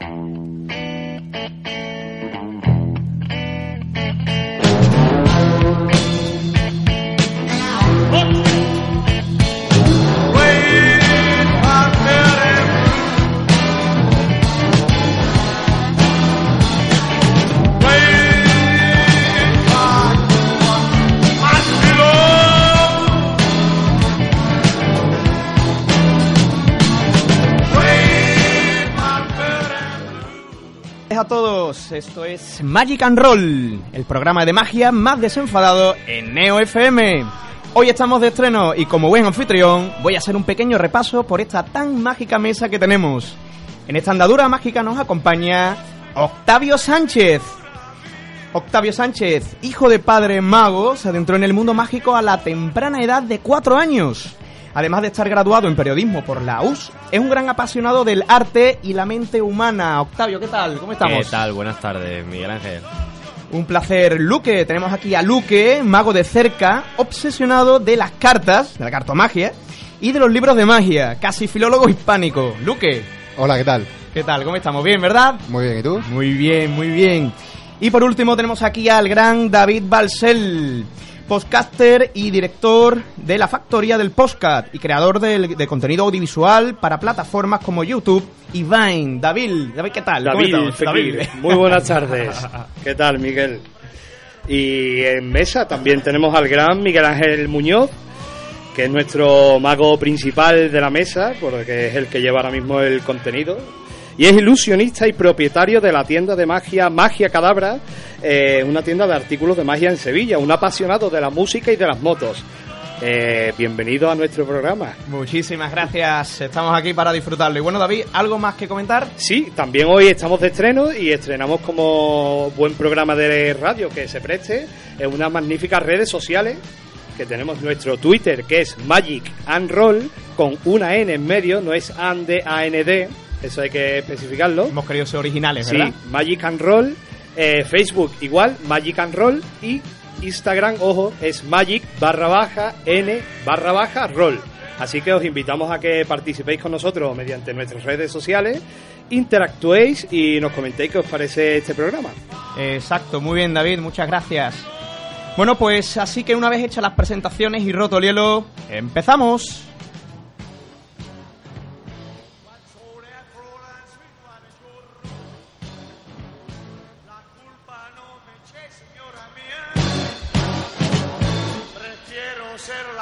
and a todos, esto es Magic and Roll, el programa de magia más desenfadado en Neo FM. Hoy estamos de estreno y como buen anfitrión voy a hacer un pequeño repaso por esta tan mágica mesa que tenemos. En esta andadura mágica nos acompaña Octavio Sánchez. Octavio Sánchez, hijo de padre mago, se adentró en el mundo mágico a la temprana edad de cuatro años. Además de estar graduado en periodismo por la US, es un gran apasionado del arte y la mente humana. Octavio, ¿qué tal? ¿Cómo estamos? ¿Qué tal? Buenas tardes, Miguel Ángel. Un placer, Luque. Tenemos aquí a Luque, mago de cerca, obsesionado de las cartas, de la cartomagia, y de los libros de magia, casi filólogo hispánico. Luque. Hola, ¿qué tal? ¿Qué tal? ¿Cómo estamos? ¿Bien, verdad? Muy bien, ¿y tú? Muy bien, muy bien. Y por último tenemos aquí al gran David Balsell, podcaster y director de la Factoría del Podcast y creador del- de, contenido audiovisual para plataformas como YouTube y Vine. David, David, ¿qué tal? ¿Cómo David. Muy buenas tardes. ¿Qué tal, Miguel? Y en mesa también tenemos al gran Miguel Ángel Muñoz, que es nuestro mago principal de la mesa, porque es el que lleva ahora mismo el contenido. Y es ilusionista y propietario de la tienda de magia Magia Cadabra, eh, una tienda de artículos de magia en Sevilla, un apasionado de la música y de las motos. Eh, bienvenido a nuestro programa. Muchísimas gracias. Estamos aquí para disfrutarlo. Y bueno, David, ¿algo más que comentar? Sí, también hoy estamos de estreno y estrenamos como buen programa de radio que se preste en unas magníficas redes sociales que tenemos nuestro Twitter que es Magic and Roll con una N en medio, no es and AND, eso hay que especificarlo. Hemos querido ser originales, Sí, ¿verdad? Magic and Roll, eh, Facebook igual, Magic and Roll y Instagram, ojo, es Magic barra baja N barra baja Roll. Así que os invitamos a que participéis con nosotros mediante nuestras redes sociales, interactuéis y nos comentéis qué os parece este programa. Exacto, muy bien, David, muchas gracias. Bueno, pues así que una vez hechas las presentaciones y roto el hielo, empezamos.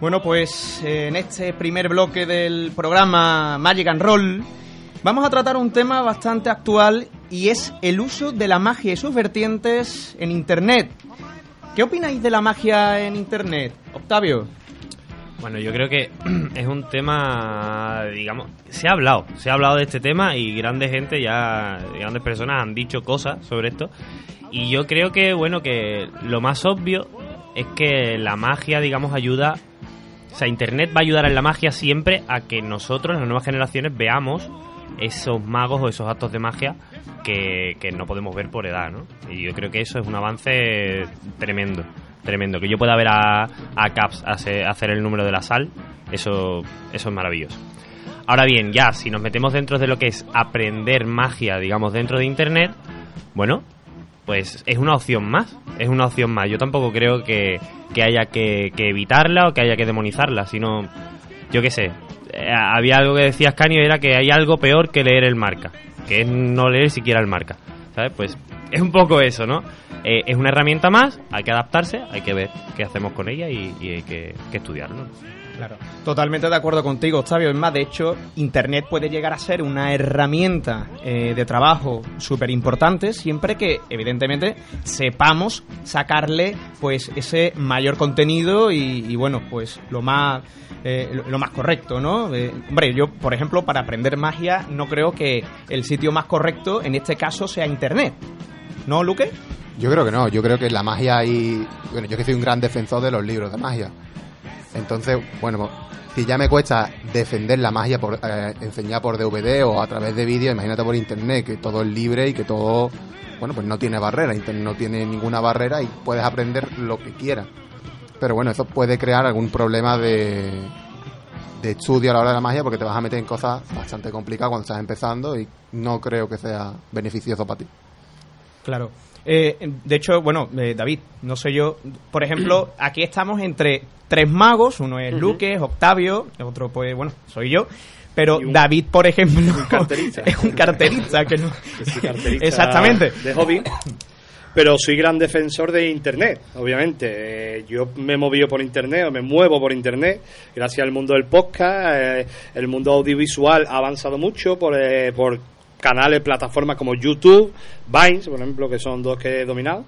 Bueno, pues eh, en este primer bloque del programa Magic and Roll vamos a tratar un tema bastante actual y es el uso de la magia y sus vertientes en Internet. ¿Qué opináis de la magia en Internet, Octavio? Bueno, yo creo que es un tema, digamos, se ha hablado, se ha hablado de este tema y grandes gente ya, grandes personas han dicho cosas sobre esto. Y yo creo que, bueno, que lo más obvio es que la magia, digamos, ayuda, o sea, Internet va a ayudar en la magia siempre a que nosotros, las nuevas generaciones, veamos esos magos o esos actos de magia que, que no podemos ver por edad, ¿no? Y yo creo que eso es un avance tremendo, tremendo. Que yo pueda ver a, a Caps hace- hacer el número de la sal, eso, eso es maravilloso. Ahora bien, ya, si nos metemos dentro de lo que es aprender magia, digamos, dentro de Internet, bueno, pues es una opción más, es una opción más. Yo tampoco creo que, que haya que, que evitarla o que haya que demonizarla, sino, yo qué sé, eh, había algo que decía Ascanio, era que hay algo peor que leer el marca, que es no leer siquiera el marca, ¿sabes? Pues es un poco eso, ¿no? Eh, es una herramienta más, hay que adaptarse, hay que ver qué hacemos con ella y, hay que estudiarlo. Claro. Totalmente de acuerdo contigo, Octavio. Es más, de hecho, Internet puede llegar a ser una herramienta eh, de trabajo súper importante siempre que, evidentemente, sepamos sacarle pues ese mayor contenido y, bueno, pues lo más eh, lo, lo más correcto, ¿no? Eh, hombre, yo, por ejemplo, para aprender magia no creo que el sitio más correcto en este caso sea Internet. ¿No, Luque? Yo creo que no, yo creo que la magia y bueno, yo que soy un gran defensor de los libros de magia. Entonces, bueno, si ya me cuesta defender la magia por eh, enseñar por DVD o a través de vídeo, imagínate por internet que todo es libre y que todo, bueno, pues no tiene barrera, internet no tiene ninguna barrera y puedes aprender lo que quieras. Pero bueno, eso puede crear algún problema de, de estudio a la hora de la magia porque te vas a meter en cosas bastante complicadas cuando estás empezando y no creo que sea beneficioso para ti. Claro. Eh, de hecho, bueno, eh, David, no sé yo, por ejemplo, aquí estamos entre tres magos, uno es. Luque, Octavio, el otro pues, bueno, soy yo, pero un- David, por ejemplo, un carterista. es un carterista que no... carterista Exactamente. De hobby. Pero soy gran defensor de Internet, obviamente. Eh, yo me he movido por Internet, o me muevo por Internet, gracias al mundo del podcast. eh, el mundo audiovisual ha avanzado mucho por, eh, por canales, plataformas como YouTube, Vines, por ejemplo, que son dos que he dominado.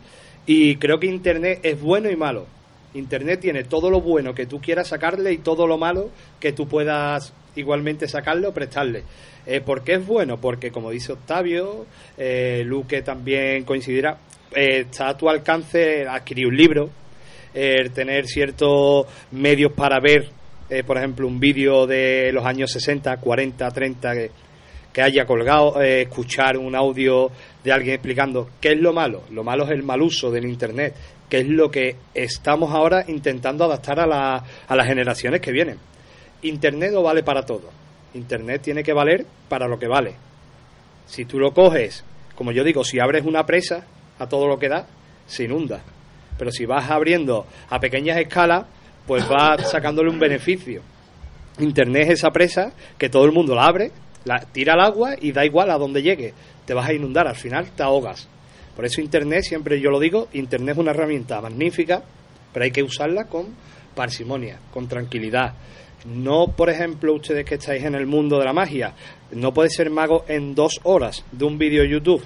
Y creo que Internet es bueno y malo. Internet tiene todo lo bueno que tú quieras sacarle y todo lo malo que tú puedas igualmente sacarle o prestarle. Eh, ¿Por qué es bueno? Porque, como dice Octavio, eh, Luque también coincidirá, eh, está a tu alcance adquirir un libro, tener ciertos medios para ver, eh, por ejemplo, un vídeo de los años 60, 40, 30 que, que haya colgado, eh, escuchar un audio de alguien explicando qué es lo malo. Lo malo es el mal uso del Internet, que es lo que estamos ahora intentando adaptar a, la- a las generaciones que vienen. Internet no vale para todo. Internet tiene que valer para lo que vale. Si tú lo coges, como yo digo, si abres una presa a todo lo que da, se inunda. Pero si vas abriendo a pequeñas escalas, pues vas sacándole un beneficio. Internet es esa presa que todo el mundo la abre, la tira al agua y da igual a donde llegue. Te vas a inundar, al final te ahogas. Por eso Internet, siempre yo lo digo, Internet es una herramienta magnífica, pero hay que usarla con parsimonia, con tranquilidad. No, por ejemplo, ustedes que estáis en el mundo de la magia, no puedes ser mago en dos horas de un vídeo YouTube.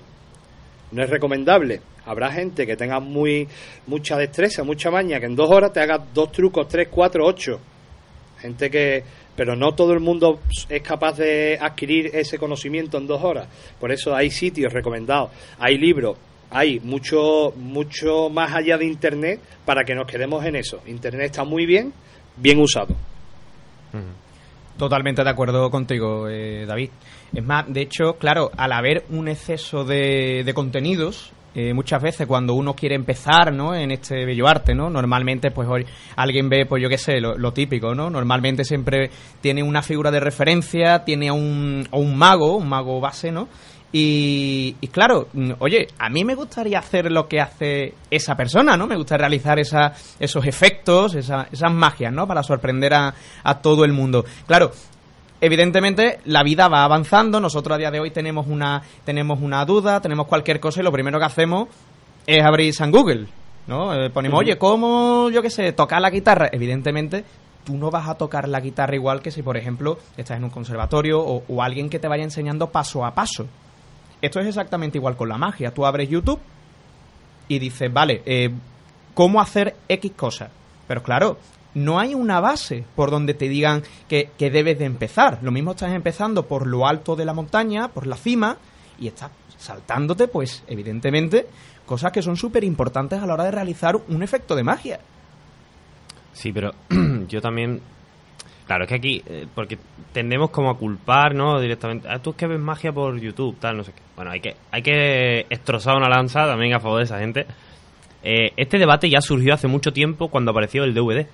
No es recomendable. Habrá gente que tenga muy mucha destreza, mucha maña, que en dos horas te haga dos trucos, tres, cuatro, ocho. Gente que. Pero no todo el mundo es capaz de adquirir ese conocimiento en dos horas. Por eso hay sitios recomendados, hay libros, hay mucho, mucho más allá de Internet para que nos quedemos en eso. Internet está muy bien, bien usado. Totalmente de acuerdo contigo, eh, David. Es más, de hecho, claro, al haber un exceso de, de contenidos, eh, muchas veces cuando uno quiere empezar, ¿no? En este bello arte, ¿no? Normalmente, pues hoy alguien ve, pues yo qué sé, lo, lo típico, ¿no? Normalmente siempre tiene una figura de referencia, tiene a un, a un mago, un mago base, ¿no? Y, claro, mm, oye, a mí me gustaría hacer lo que hace esa persona, ¿no? Me gusta realizar esa, esos efectos, esa- esas magias, ¿no? Para sorprender a, a todo el mundo. Claro, evidentemente la vida va avanzando, nosotros a día de hoy tenemos una, tenemos una duda, tenemos cualquier cosa y lo primero que hacemos es abrir San Google, ¿no? Eh, ponemos, oye, ¿cómo, yo qué sé, tocar la guitarra? Evidentemente tú no vas a tocar la guitarra igual que si, por ejemplo, estás en un conservatorio o, o alguien que te vaya enseñando paso a paso. Esto es exactamente igual con la magia. Tú abres YouTube y dices, vale, eh, ¿cómo hacer X cosas? Pero claro, no hay una base por donde te digan que, que debes de empezar. Lo mismo estás empezando por lo alto de la montaña, por la cima, y estás saltándote, pues, evidentemente, cosas que son súper importantes a la hora de realizar un efecto de magia. Sí, pero yo también. Claro, es que aquí, eh, porque tendemos como a culpar, ¿no? Directamente. Ah, tú es que ves magia por YouTube, tal, no sé qué. Bueno, hay que, hay que destrozar una lanza también a favor de esa gente. Eh, este debate ya surgió hace mucho tiempo cuando apareció el DVD.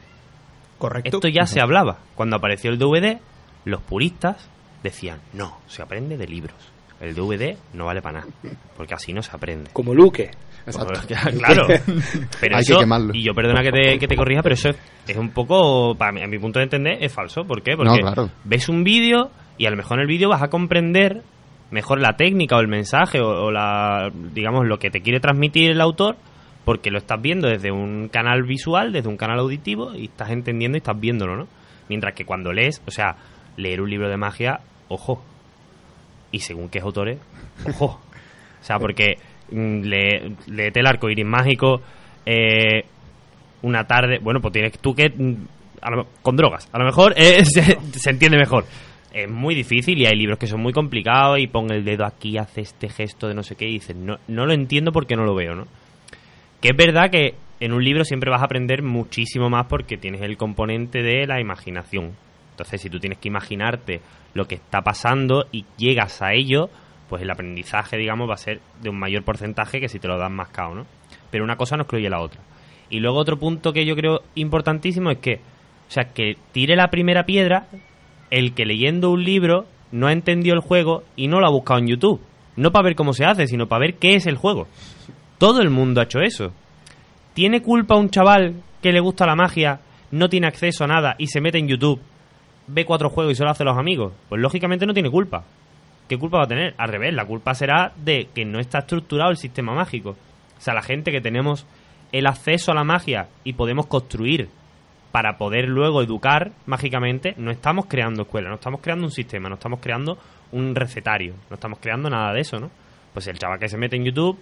Correcto. Esto ya se hablaba. Cuando apareció el DVD, los puristas decían, no, se aprende de libros. El DVD no vale para nada, porque así no se aprende. Como Luque. Exacto. Claro. Pero Hay que eso, quemarlo. y yo perdona que te, que te corrija, pero eso es, es un poco, para mí, a mi punto de entender, es falso. ¿Por qué? Porque No, claro. ves un vídeo y a lo mejor en el vídeo vas a comprender mejor la técnica o el mensaje o, o la, digamos, lo que te quiere transmitir el autor porque lo estás viendo desde un canal visual, desde un canal auditivo y estás entendiendo y estás viéndolo, ¿no? Mientras que cuando lees, o sea, leer un libro de magia, ojo. Y según qué autores, ojo. O sea, porque mm, lee, léete el arco iris mágico, eh, una tarde. Bueno, pues tienes tú que. mm, lo- con drogas. A lo mejor eh, se, se entiende mejor. Es muy difícil y hay libros que son muy complicados y pon el dedo aquí, hace este gesto de no sé qué y dices, no, no lo entiendo porque no lo veo, ¿no? Que es verdad que en un libro siempre vas a aprender muchísimo más porque tienes el componente de la imaginación. Entonces, si tú tienes que imaginarte lo que está pasando y llegas a ello, pues el aprendizaje, digamos, va a ser de un mayor porcentaje que si te lo dan mascado, ¿no? Pero una cosa no excluye la otra. Y luego otro punto que yo creo importantísimo es que, o sea, que tire la primera piedra el que leyendo un libro no ha entendido el juego y no lo ha buscado en YouTube. No para ver cómo se hace, sino para ver qué es el juego. Todo el mundo ha hecho eso. ¿Tiene culpa un chaval que le gusta la magia, no tiene acceso a nada y se mete en YouTube, ve cuatro juegos y solo hace los amigos? Pues lógicamente no tiene culpa. ¿Qué culpa va a tener? Al revés, la culpa será de que no está estructurado el sistema mágico. O sea, la gente que tenemos el acceso a la magia y podemos construir para poder luego educar mágicamente, no estamos creando escuela, no estamos creando un sistema, no estamos creando un recetario, no estamos creando nada de eso, ¿no? Pues el chaval que se mete en YouTube,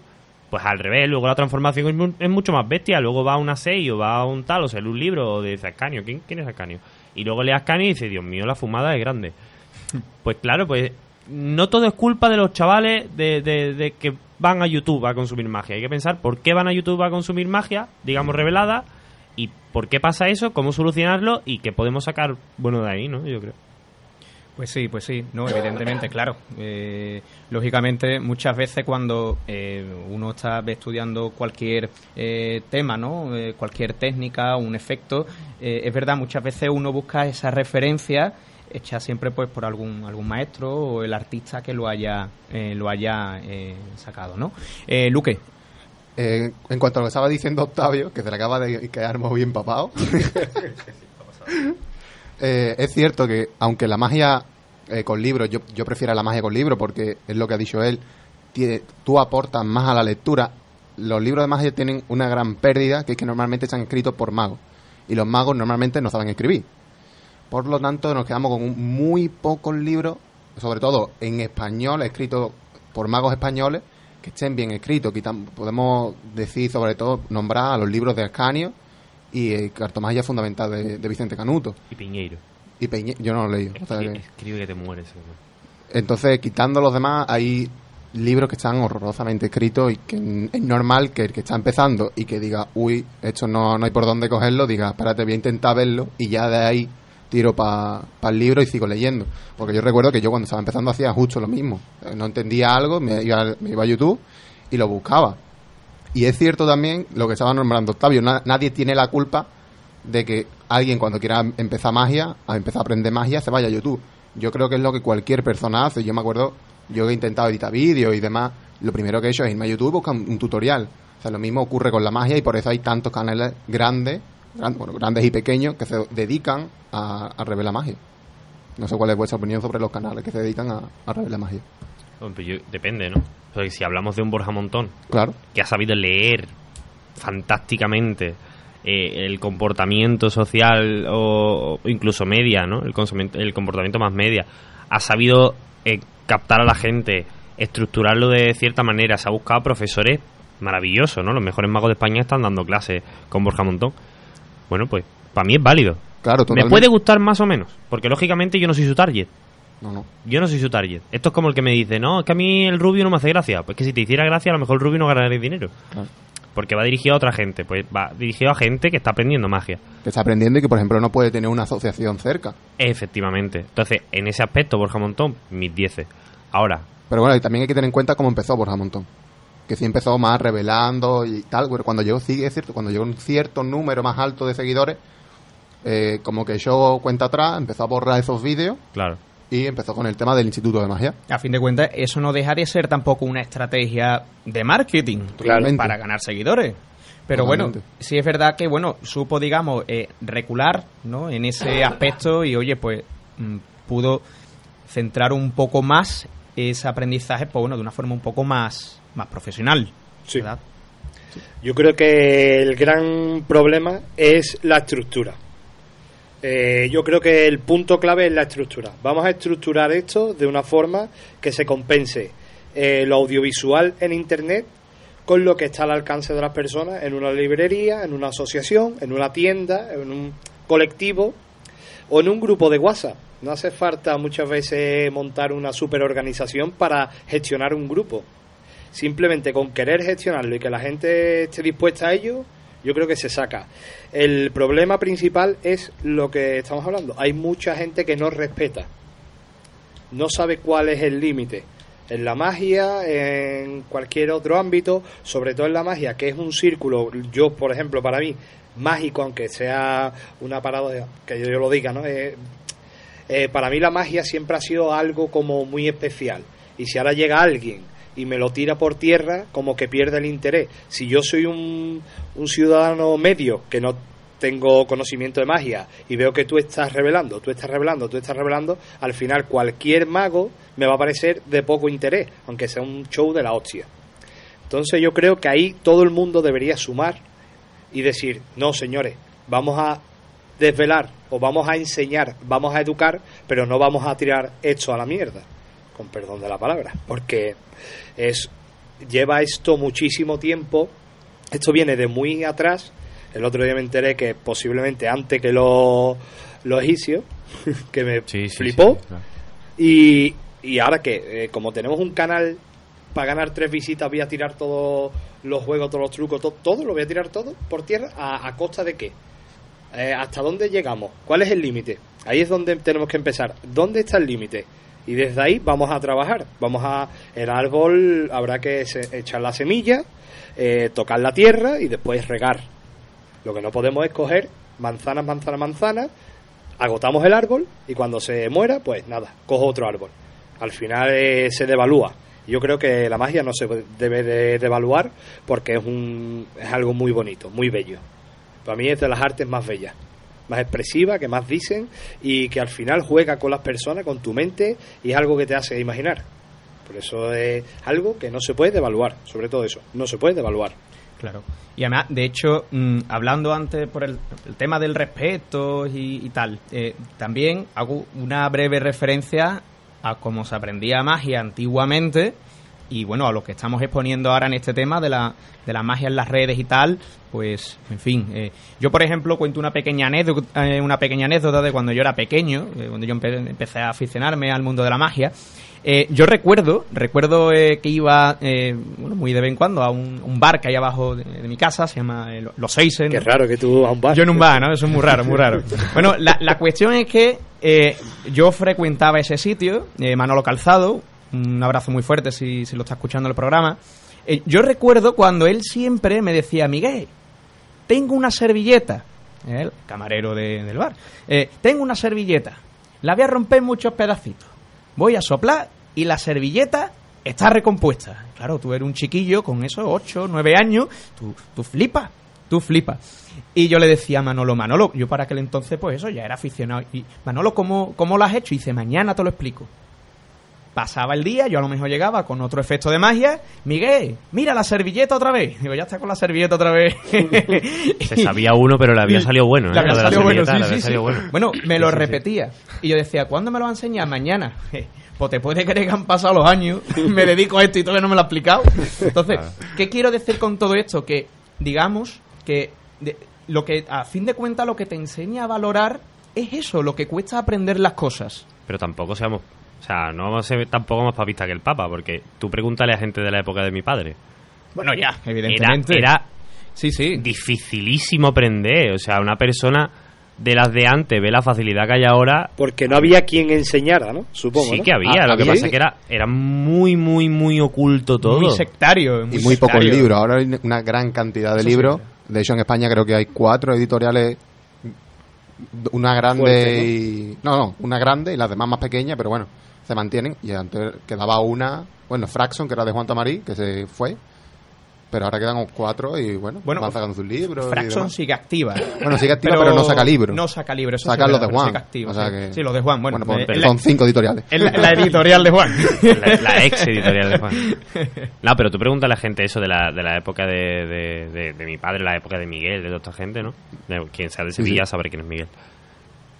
pues al revés, luego la transformación es, mu- es mucho más bestia, luego va a una 6 o va a un tal, o sea, lee un libro o de Ascanio, ¿quién, quién es Ascanio? Y luego lee Ascanio y dice, Dios mío, la fumada es grande. Pues claro, pues no todo es culpa de los chavales de, de- de que van a YouTube a consumir magia. Hay que pensar por qué van a YouTube a consumir magia, digamos revelada, y por qué pasa eso, cómo solucionarlo y qué podemos sacar bueno de ahí, ¿no? Yo creo. Pues sí, pues sí, no, evidentemente, claro. Eh, lógicamente, muchas veces cuando eh, uno está estudiando cualquier eh, tema, ¿no? Eh, cualquier técnica, un efecto, eh, es verdad, muchas veces uno busca esa referencia hecha siempre pues por algún algún maestro o el artista que lo haya eh, lo haya eh, sacado, ¿no? Eh, Luque, Eh, en cuanto a lo que estaba diciendo Octavio, que se le acaba de quedar muy bien papado, eh, es cierto que aunque la magia eh, con libros, yo, yo prefiero la magia con libros porque es lo que ha dicho él, tú aportas más a la lectura. Los libros de magia tienen una gran pérdida, que es que normalmente están escritos por magos. Y los magos normalmente no saben escribir. Por lo tanto, nos quedamos con un- muy pocos libros, sobre todo en español, escritos por magos españoles, que estén bien escritos. Podemos decir, sobre todo, nombrar a los libros de Ascanio y eh, Cartomagia Fundamental de, de Vicente Canuto. Y Piñeiro. Y yo no lo he leído. Escribe que te mueres. ¿no? entonces, quitando los demás, hay libros que están horrorosamente escritos y que es normal que el que está empezando y que diga, uy, esto no, no hay por dónde cogerlo, diga, espérate, voy a intentar verlo y ya de ahí tiro para el libro y sigo leyendo. Porque yo recuerdo que yo cuando estaba empezando hacía justo lo mismo. Eh, No entendía algo, me iba, me iba a YouTube y lo buscaba. Y es cierto también lo que estaba nombrando Octavio, na- nadie tiene la culpa de que alguien cuando quiera empezar magia, a empezar a aprender magia, se vaya a YouTube. Yo creo que es lo que cualquier persona hace. Yo me acuerdo, yo he intentado editar vídeos y demás, lo primero que he hecho es irme a YouTube y buscar un, tutorial. O sea, lo mismo ocurre con la magia y por eso hay tantos canales grandes, grandes y pequeños, que se dedican a, a revelar magia. No sé cuál es vuestra opinión sobre los canales que se dedican a, a revelar magia. Depende, ¿no? Porque si hablamos de un Borja Montón Claro. que ha sabido leer fantásticamente eh, el comportamiento social o, o incluso media, ¿no? El, el comportamiento más media. Ha sabido eh, captar a la gente, estructurarlo de cierta manera. Se ha buscado profesores maravillosos, ¿no? Los mejores magos de España están dando clases con Borja Montón. Bueno, pues para mí es válido. Claro, Me totalmente. puede gustar más o menos, porque lógicamente yo no soy su target. No, no. Yo no soy su target. Esto es como el que me dice, no, es que a mí el Rubio no me hace gracia. Pues que si te hiciera gracia, a lo mejor el Rubio no ganaría dinero. Claro. Porque va dirigido a otra gente. Pues va dirigido a gente que está aprendiendo magia. Que está aprendiendo y que, por ejemplo, no puede tener una asociación cerca. Efectivamente. Entonces, en ese aspecto, Borja Montón, mis 10. Ahora, Pero bueno, y también hay que tener en cuenta cómo empezó Borja Montón. Que sí empezó más revelando y tal. pero Cuando llegó, sí, es cierto, cuando llegó un cierto número más alto de seguidores, eh, como que echó cuenta atrás, empezó a borrar esos vídeos claro. Y empezó con el tema del Instituto de Magia. a fin de cuentas, eso no deja de ser tampoco una estrategia de marketing Totalmente. para ganar seguidores. Pero Totalmente. bueno, sí es verdad que bueno supo, digamos, eh, recular ¿no? en ese aspecto y oye, pues mm, pudo centrar un poco más ese aprendizaje, pues bueno, de una forma un poco más, más profesional. Sí. ¿verdad? Yo creo que el gran problema es la estructura. Eh, yo creo que el punto clave es la estructura. Vamos a estructurar esto de una forma que se compense eh, lo audiovisual en Internet con lo que está al alcance de las personas en una librería, en una asociación, en una tienda, en un colectivo o en un grupo de WhatsApp. No hace falta muchas veces montar una superorganización para gestionar un grupo. Simplemente con querer gestionarlo y que la gente esté dispuesta a ello, yo creo que se saca. El problema principal es lo que estamos hablando. Hay mucha gente que no respeta, no sabe cuál es el límite. En la magia, en cualquier otro ámbito, sobre todo en la magia, que es un círculo, yo, por ejemplo, para mí, mágico, aunque sea una paradoja, que yo, lo diga, ¿no? Eh, eh, para mí la magia siempre ha sido algo como muy especial. Y si ahora llega alguien y me lo tira por tierra, como que pierde el interés. Si yo soy un, un ciudadano medio que no tengo conocimiento de magia y veo que tú estás revelando, tú estás revelando, tú estás revelando, al final cualquier mago me va a parecer de poco interés, aunque sea un show de la hostia. Entonces yo creo que ahí todo el mundo debería sumar y decir, no señores, vamos a desvelar o vamos a enseñar, vamos a educar, pero no vamos a tirar esto a la mierda, con perdón de la palabra, porque es lleva esto muchísimo tiempo, esto viene de muy atrás, el otro día me enteré que posiblemente antes que los, los egipcios, que me Sí, flipó, sí, claro. y, y ahora que, eh, como tenemos un canal para ganar tres visitas, voy a tirar todos los juegos, todos los trucos, to- todo, lo voy a tirar todo por tierra, ¿a, a costa de qué? Eh, ¿Hasta dónde llegamos? ¿Cuál es el límite? Ahí es donde tenemos que empezar. ¿Dónde está el límite? Y desde ahí vamos a trabajar. Vamos a. El árbol habrá que se- echar la semilla, eh, tocar la tierra y después regar. Lo que no podemos es coger manzanas, manzanas, manzanas, agotamos el árbol y cuando se muera, pues nada, cojo otro árbol. Al final eh, se devalúa. Yo creo que la magia no se debe de devaluar porque es, un, es algo muy bonito, muy bello. Para mí es de las artes más bellas, más expresivas, que más dicen y que al final juega con las personas, con tu mente y es algo que te hace imaginar. Por eso es algo que no se puede devaluar, sobre todo eso, no se puede devaluar. Claro. Y además, de hecho, mm, hablando antes por el, tema del respeto y, y tal, eh, también hago una breve referencia a cómo se aprendía magia antiguamente y bueno, a lo que estamos exponiendo ahora en este tema de la, de la magia en las redes y tal, pues, en fin. eh, yo, por ejemplo, cuento una pequeña anécdota, eh, una pequeña anécdota de cuando yo era pequeño, eh, cuando yo empe- empecé a aficionarme al mundo de la magia. Yo recuerdo, recuerdo que iba eh, bueno, muy de vez en cuando a un, un bar que hay abajo de, de mi casa, se llama Los Seisen. Qué raro que tú a un bar. Yo en un bar, ¿no? Eso es muy raro, muy raro. Bueno, la, la cuestión es que yo frecuentaba ese sitio, eh, Manolo Calzado, un abrazo muy fuerte si, lo está escuchando el programa. Eh, yo recuerdo cuando él siempre me decía, Miguel, tengo una servilleta, el camarero de- del bar, eh, tengo una servilleta, la voy a romper en muchos pedacitos, voy a soplar y la servilleta está recompuesta. Claro, tú eres un chiquillo con esos 8, 9 años, tú, tú flipas, tú flipas. Y yo le decía a Manolo, Manolo, yo para aquel entonces, pues eso, ya era aficionado. Y Manolo, ¿cómo, cómo lo has hecho? Y dice, mañana te lo explico. Pasaba el día, yo a lo mejor llegaba con otro efecto de magia. Miguel, mira la servilleta otra vez. Digo, ya está con la servilleta otra vez. Se sabía uno, pero le había salido bueno. ¿eh? Había salido bueno, servilleta, sí, le había sí, salido sí. bueno. Bueno, me lo repetía. Y yo decía, ¿cuándo me lo va a enseñar? Mañana. Pues te puede creer que han pasado los años, me dedico a esto y todavía no me lo ha explicado. Entonces, ¿qué quiero decir con todo esto? Que, digamos, que de- lo que a fin de cuentas lo que te enseña a valorar es eso, lo que cuesta aprender las cosas. Pero tampoco seamos. O sea, no vamos a ser tampoco más papista que el Papa, porque tú pregúntale a gente de la época de mi padre. Bueno, ya, Era, evidentemente. era sí, sí. dificilísimo aprender. O sea, una persona de las de antes ve la facilidad que hay ahora. Porque no había quien enseñara, ¿no? Supongo. sí ¿no? que había, Ah, lo que pasa es que era, era muy, muy, muy oculto todo. Muy sectario. y muy pocos libros. Ahora hay una gran cantidad de Eso sí. libros. De hecho, en España creo que hay cuatro editoriales. Una grande Fuerte, ¿no? y. No, no, una grande y las demás más pequeñas, pero bueno, se mantienen. Y antes quedaba una. Bueno, Fraxon, que era de Juan Tamarí, que se fue. Pero ahora quedan cuatro y bueno, Bueno, van sacando sus libros. y Fraxon demás. sigue activa. Bueno, sigue activa, pero, no saca libros. No saca libros. sí, los de Juan. sigue activa, o sea sí. que- Sí, los de Juan. Bueno, pues, eh, son cinco editoriales. la, la editorial de Juan. La, la ex editorial de Juan. No, pero tú preguntas a la gente eso de la, de la época de, de, de- de mi padre, la época de Miguel, de toda esta gente, ¿no? De, quien sea de Sí, Sevilla sí. sabrá quién es Miguel.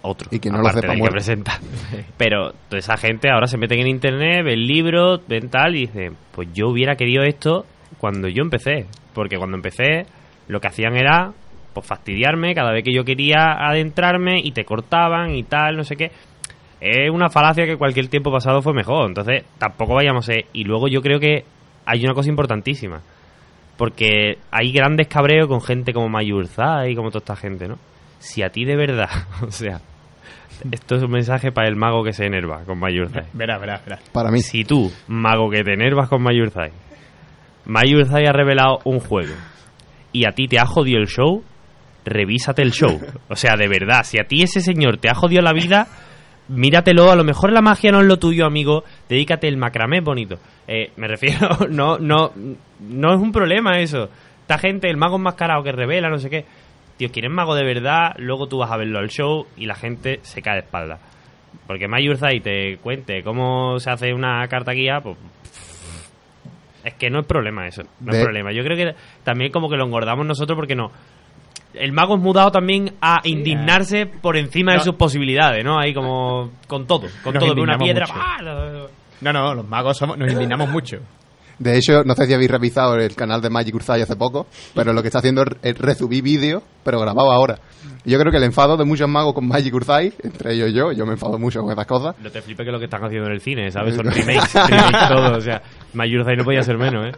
Otro. Y quien no aparte del que presenta. Pero toda esa gente ahora se meten en internet, ven libros, ven tal y dicen, pues yo hubiera querido esto cuando yo empecé. Porque cuando empecé lo que hacían era pues fastidiarme cada vez que yo quería adentrarme y te cortaban y tal, no sé qué. Es una falacia que cualquier tiempo pasado fue mejor. Entonces, tampoco vayamos a... Y luego yo creo que hay una cosa importantísima. Porque hay grandes cabreos con gente como Mayurza y como toda esta gente, ¿no? Si a ti de verdad, o sea, esto es un mensaje para el mago que se enerva con Mayurzai. Verá, verá, verá. Para mí. Si tú, mago que te enervas con Mayurzai, Mayurzai ha revelado un juego y a ti te ha jodido el show, revísate el show. O sea, de verdad, si a ti ese señor te ha jodido la vida, míratelo. A lo mejor la magia no es lo tuyo, amigo. Dedícate el macramé bonito. Eh, me refiero, no, no, no es un problema eso. Esta gente, el mago enmascarado que revela, no sé qué. Tío, quieres mago de verdad, luego tú vas a verlo al show y la gente se cae de espalda. Porque Mayurzai te cuente cómo se hace una carta guía, pues es que no es problema eso, no es problema. Yo creo que también como que lo engordamos nosotros porque no. El mago es mudado también a indignarse por encima de sus posibilidades, ¿no? Ahí como con todo, con Nos todo, con una piedra. ¡ah! No, no, los magos somos, nos indignamos mucho. De hecho, no sé si habéis revisado el canal de Magic Urzai hace poco, pero lo que está haciendo es resubir vídeos, pero grabado ahora. Yo creo que el enfado de muchos magos con Magic Urzai, entre ellos yo, yo me enfado mucho con estas cosas, No te flipes que lo que están haciendo en el cine, ¿sabes? Son remakes, remakes todo, o sea, Mayurzai no podía ser menos, ¿eh?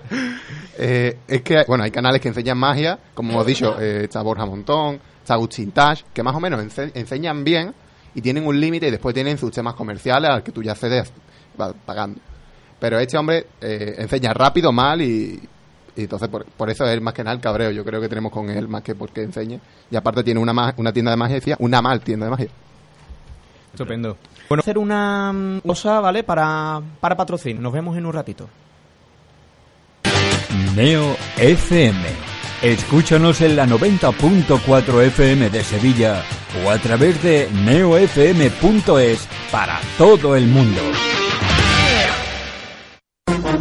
Eh, es que, bueno, hay canales que enseñan magia, como hemos dicho, eh, está Borja Montón, está Agustín Tash, que más o menos ense- enseñan bien y tienen un límite y después tienen sus temas comerciales al que tú ya accedes va- pagando. Pero este hombre eh, enseña rápido, mal y, y entonces por, por eso es más que nada el cabreo. Yo creo que tenemos con él más que porque enseñe. Y aparte tiene una, una tienda de magia, decía, una mal tienda de magia. Estupendo. Bueno, hacer una mm, cosa, ¿vale? Para, para patrocinio. Nos vemos en un ratito. Neo FM. Escúchanos en la 90.4 FM de Sevilla o a través de neofm.es para todo el mundo.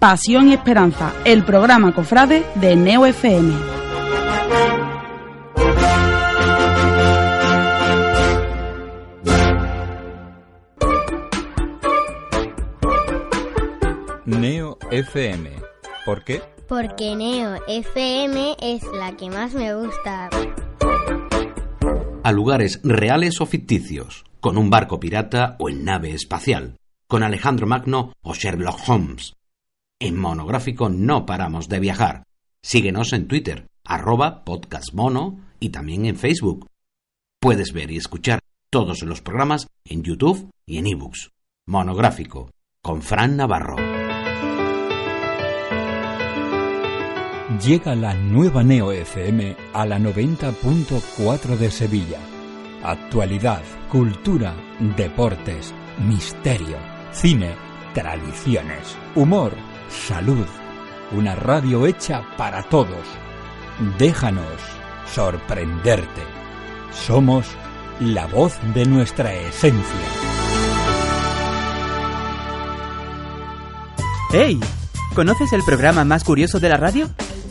Pasión y Esperanza, el programa cofrade de Neo FM. Neo FM. ¿Por qué? Porque Neo FM es la que más me gusta. a lugares reales o ficticios, con un barco pirata o en nave espacial, con Alejandro Magno o Sherlock Holmes. En monográfico no paramos de viajar. Síguenos en Twitter, arroba podcastmono y también en Facebook. Puedes ver y escuchar todos los programas en YouTube y en ebooks. Monográfico, con Fran Navarro. Llega la nueva Neo FM a la 90.4 de Sevilla. Actualidad, cultura, deportes, misterio, cine, tradiciones, humor, salud. Una radio hecha para todos. Déjanos sorprenderte. Somos la voz de nuestra esencia. ¡Hey! ¿Conoces el programa más curioso de la radio?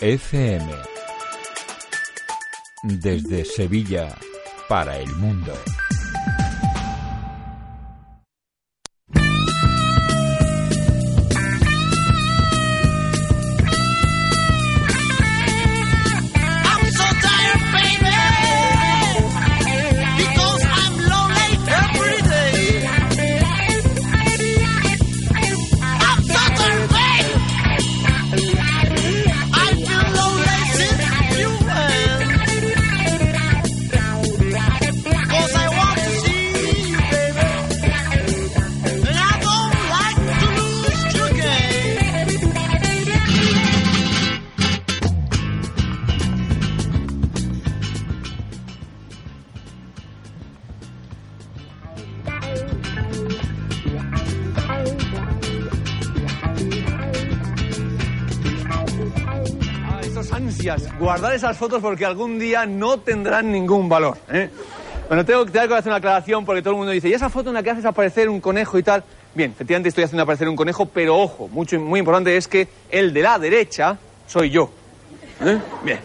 FM. Desde Sevilla para el mundo. Guardar esas fotos porque algún día no tendrán ningún valor. ¿eh? Bueno, tengo, que hacer una aclaración porque todo el mundo dice, ¿y esa foto en la que haces aparecer un conejo y tal? Bien, efectivamente estoy haciendo aparecer un conejo, pero ojo, mucho, muy importante es que el de la derecha soy yo. ¿Eh? Bien.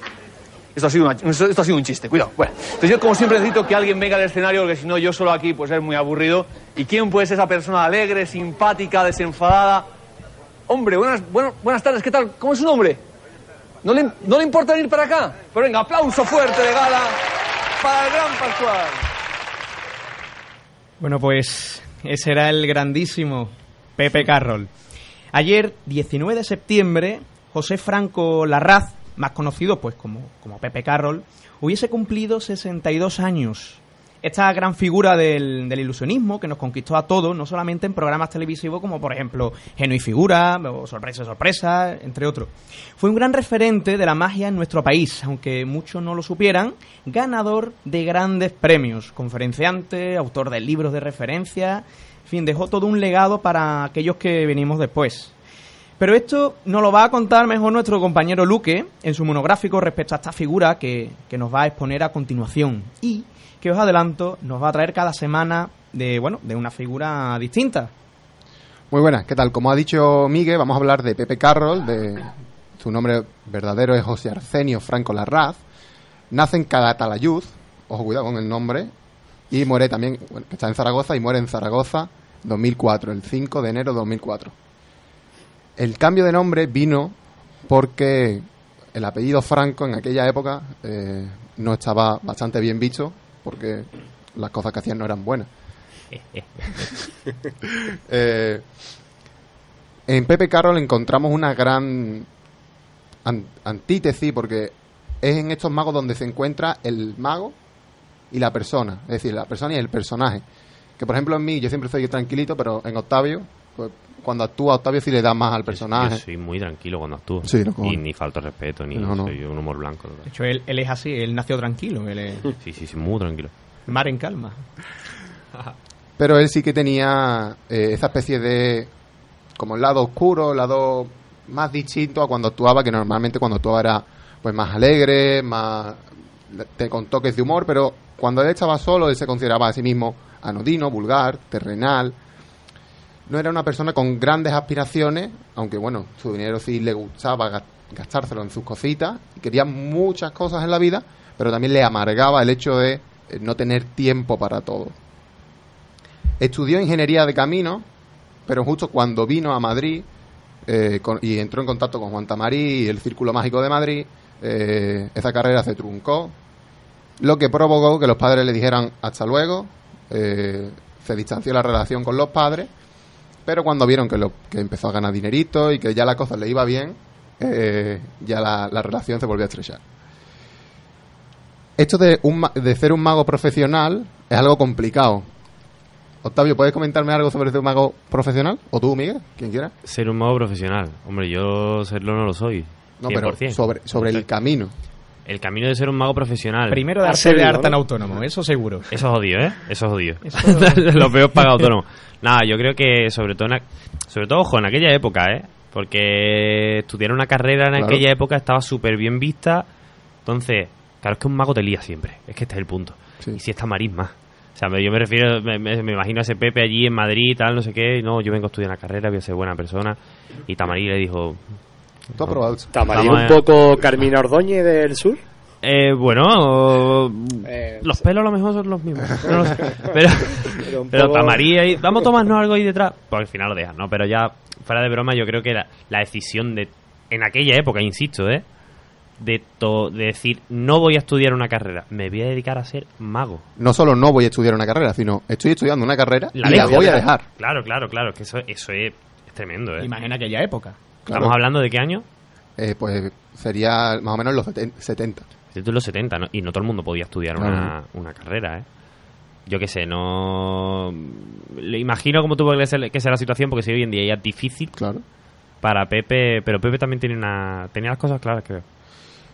Esto ha, sido esto ha sido un chiste, cuidado. Bueno, entonces yo como siempre necesito que alguien venga al escenario porque si no yo solo aquí pues es muy aburrido. ¿Y quién puede ser esa persona alegre, simpática, desenfadada? Hombre, buenas, bueno- buenas tardes, ¿qué tal? ¿Cómo es su nombre? ¿No le, ¿No le importa venir para acá? Pero venga, aplauso fuerte de gala para el gran Pascual. Bueno, pues ese era el grandísimo Pepe Carroll. Ayer, 19 de septiembre, José Franco Larraz, más conocido pues como, como Pepe Carroll, hubiese cumplido 62 años. Esta gran figura del, del ilusionismo que nos conquistó a todos, no solamente en programas televisivos como por ejemplo Geno y Figura, o Sorpresa, Sorpresa, entre otros. Fue un gran referente de la magia en nuestro país, aunque muchos no lo supieran, ganador de grandes premios, conferenciante, autor de libros de referencia, en fin, dejó todo un legado para aquellos que venimos después. Pero esto nos lo va a contar mejor nuestro compañero Luque en su monográfico respecto a esta figura que, que nos va a exponer a continuación y que os adelanto nos va a traer cada semana de bueno de una figura distinta. Muy buenas, ¿qué tal? Como ha dicho Miguel, vamos a hablar de Pepe Carroll, de su nombre verdadero es José Arsenio Franco Larraz. Nace en Calatayud, ojo cuidado con el nombre, y muere también, bueno, está en Zaragoza y muere en Zaragoza 2004, el 5 de enero de 2004. El cambio de nombre vino porque el apellido Franco en aquella época eh, no estaba bastante bien visto porque las cosas que hacían no eran buenas. Eh, en Pepe Carroll encontramos una gran an- antítesis porque es en estos magos donde se encuentra el mago y la persona, es decir, la persona y el personaje. Que por ejemplo en mí yo siempre soy tranquilito, pero en Octavio, pues, cuando actúa Octavio sí le da más al personaje. Yo soy muy tranquilo cuando actúo. Sí, no, como y ni falto respeto, ni No, no. soy un humor blanco. De hecho, él, él es así, él nació tranquilo, él es Sí, sí, sí, muy tranquilo. mar en calma. Pero él sí que tenía eh, esa especie de como el lado oscuro, el lado más distinto a cuando actuaba, que normalmente cuando actuaba era pues más alegre, más te- con toques de humor, pero cuando él estaba solo, él se consideraba a sí mismo anodino, vulgar, terrenal. No era una persona con grandes aspiraciones, aunque bueno, su dinero sí le gustaba ga- gastárselo en sus cositas, quería muchas cosas en la vida, pero también le amargaba el hecho de eh, no tener tiempo para todo. Estudió ingeniería de camino, pero justo cuando vino a Madrid eh, y entró en contacto con Juan Tamarí y el Círculo Mágico de Madrid, eh, esa carrera se truncó, lo que provocó que los padres le dijeran hasta luego, se distanció la relación con los padres, pero cuando vieron que, lo, que empezó a ganar dinerito y que ya la cosa le iba bien, eh, ya la, la relación se volvió a estrechar. Esto de, un, de ser un mago profesional es algo complicado. Octavio, ¿puedes comentarme algo sobre ser un mago profesional? ¿O tú, Miguel? Quien quiera. Ser un mago profesional. Hombre, yo serlo no lo soy. No, pero 100%. sobre, sobre el camino. El camino de ser un mago profesional. Primero darse de harta en autónomo, eso seguro. Eso es odio, ¿eh? Eso es odio. Eso- lo peor paga autónomo. Nada, yo creo que sobre todo, en sobre todo, ojo, en aquella época, ¿eh? Porque estudiar una carrera en Claro. aquella época estaba súper bien vista. Entonces, claro, es que un mago te lía siempre. Es que este es el punto. Y si está marisma. O sea, yo me refiero, me, me- imagino a ese Pepe allí en Madrid y tal, no sé qué. y No, yo vengo a estudiar una carrera, voy a ser buena persona. Y Tamarí le dijo... ¿Tú has probado eso? Tamarí Vamos un poco Carmina Ordóñez del sur. Eh, bueno, Eh, los pelos a lo mejor son los mismos. No lo sé. Pero, Pero pero poco- Tamarí ahí, vamos a tomarnos algo ahí detrás. Pues al final lo dejan, ¿no? Pero ya, fuera de broma, yo creo que la, la decisión de, en aquella época, insisto, ¿eh? De, to- de decir, no voy a estudiar una carrera, me voy a dedicar a ser mago. No solo no voy a estudiar una carrera, sino estoy estudiando una carrera La y la voy a dejar. Claro, claro, claro, que eso, eso es, es tremendo, ¿eh? Imagina aquella época. Claro. ¿Estamos hablando de qué año? Eh, pues sería más o menos los seten- 70. Desde los 70, ¿no? Y no todo el mundo podía estudiar Claro. una, una carrera, ¿eh? Yo qué sé, no... Le imagino cómo tuvo que ser, que ser la situación, porque si hoy en día ya es difícil Claro. para Pepe, pero Pepe también tiene una... tenía las cosas claras, creo.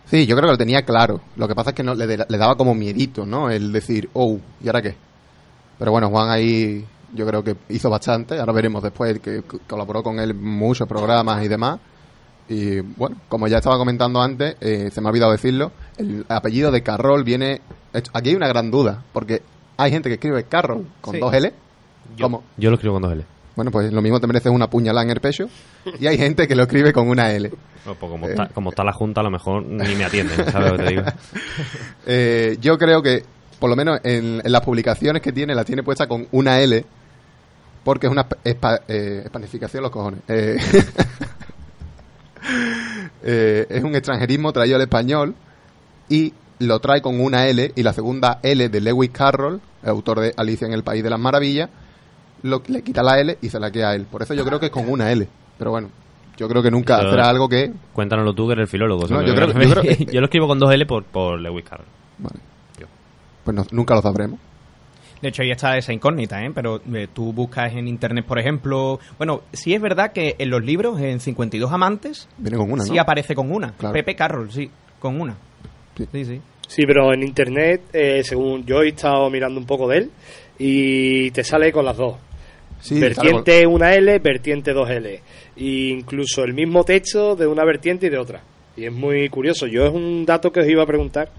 Sí, yo creo que lo tenía claro. Lo que pasa es que no, le, le daba como miedito, ¿no? El decir, oh, ¿y ahora qué? Pero bueno, Juan ahí yo creo que hizo bastante. Ahora veremos después que colaboró con él en muchos programas y demás. Y bueno, como ya estaba comentando antes, eh, se me ha olvidado decirlo, el apellido de Carroll viene... Aquí hay una gran duda, porque hay gente que escribe Carroll con Sí. dos L. Yo, como yo lo escribo con dos L. Bueno, pues lo mismo te mereces una puñalada en el pecho. Y hay gente que lo escribe con una L. Pues como, Eh. está, como está la Junta, a lo mejor ni me atienden, ¿sabes lo que te digo? Eh, yo creo que, por lo menos en, en las publicaciones que tiene, la tiene puesta con una L, porque es una espa- eh, espanificación, los cojones. Eh, eh, es un extranjerismo traído al español y lo trae con una L y la segunda L de Lewis Carroll, autor de Alicia en el País de las Maravillas, lo, le quita la L y se la queda a él. Por eso yo creo que es con una L. Pero bueno, yo creo que nunca Pero- será algo que... Cuéntanoslo tú, que eres el filólogo. Yo creo- yo creo- yo lo escribo con dos L por, por Lewis Carroll. Pues no- nunca lo sabremos. De hecho, ahí está esa incógnita, ¿eh? Pero eh, tú buscas en internet, por ejemplo... Bueno, sí es verdad que en los libros, en 52 amantes, Viene con una, sí ¿no? aparece con una. Claro. Pepe Carroll, sí, con una. Sí, sí. Sí, pero en internet, eh, según yo he estado mirando un poco de él, y te sale con las dos. Sí, vertiente una L, vertiente 2L. E incluso el mismo texto de una vertiente y de otra. Y es muy curioso. Yo es un dato que os iba a preguntar.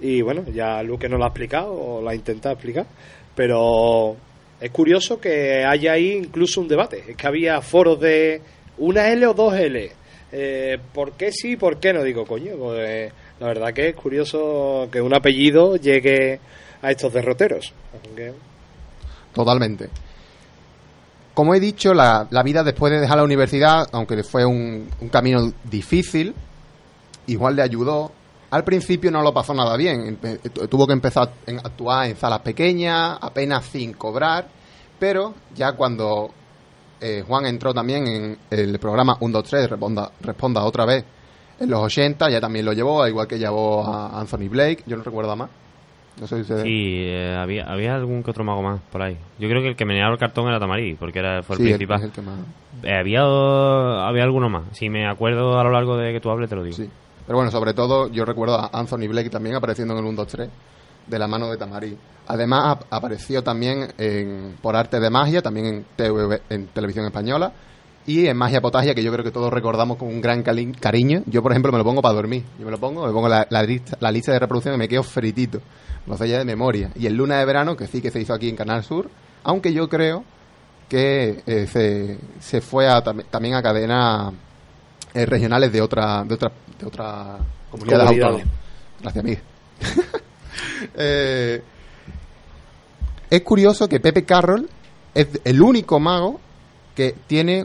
Y bueno, ya Luque nos lo ha explicado, o lo ha intentado explicar. Pero es curioso que haya ahí incluso un debate. Es que había foros de una L o dos L. Eh, ¿Por qué sí, por qué no? Digo, coño, pues, la verdad que es curioso que un apellido llegue a estos derroteros. Aunque- Totalmente. Como he dicho, la, la vida después de dejar la universidad, aunque fue un, un camino difícil, igual le ayudó. Al principio no lo pasó nada bien. Tuvo que empezar a actuar en salas pequeñas, apenas sin cobrar. Pero ya cuando eh, Juan entró también en el programa 1, 2, 3, responda, responda otra vez, en los 80, ya también lo llevó, al igual que llevó a Anthony Blake. Yo no recuerdo más. No sé si ustedes- Sí, eh, había, había algún que otro mago más por ahí. Yo creo que el que meneaba el cartón era Tamarí, porque era, fue el Sí, el- principal. es el que más- Eh, había, había alguno más. Si me acuerdo a lo largo de que tú hables, te lo digo. Pero bueno, sobre todo yo recuerdo a Anthony Blake también apareciendo en el 1, 2, 3 de la mano de Tamari. Además ap- apareció también en, por arte de magia, también en, TV, en televisión española y en Magia Potagia, que yo creo que todos recordamos con un gran cariño. Yo, por ejemplo, me lo pongo para dormir. Yo me lo pongo, me pongo la, lista, la lista de reproducción y me quedo fritito. Lo sé ya de memoria. Y el Luna de Verano, que sí que se hizo aquí en Canal Sur, aunque yo creo que eh, se, fue a, tam- también a cadenas eh, regionales de otra de otra de otra comunidades Comunidades. autónomas. Gracias, Miguel. Eh, es curioso que Pepe Carroll es el único mago que tiene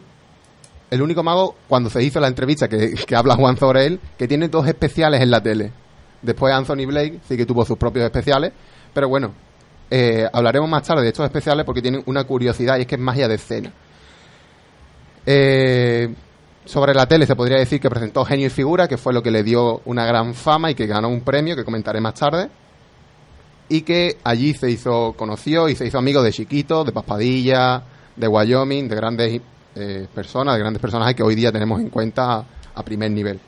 el único mago cuando se hizo la entrevista que, que habla Juan sobre él que tiene dos especiales en la tele. Después Anthony Blake sí que tuvo sus propios especiales, pero bueno, eh, hablaremos más tarde de estos especiales porque tienen una curiosidad y es que es magia de escena. Eh, sobre la tele se podría decir que presentó Genio y Figura, que fue lo que le dio una gran fama y que ganó un premio que comentaré más tarde. Y que allí se hizo, conoció y se hizo amigo de Chiquito, de Paspadilla, de Wyoming, de grandes eh, personas, de grandes personajes que hoy día tenemos en cuenta a primer nivel.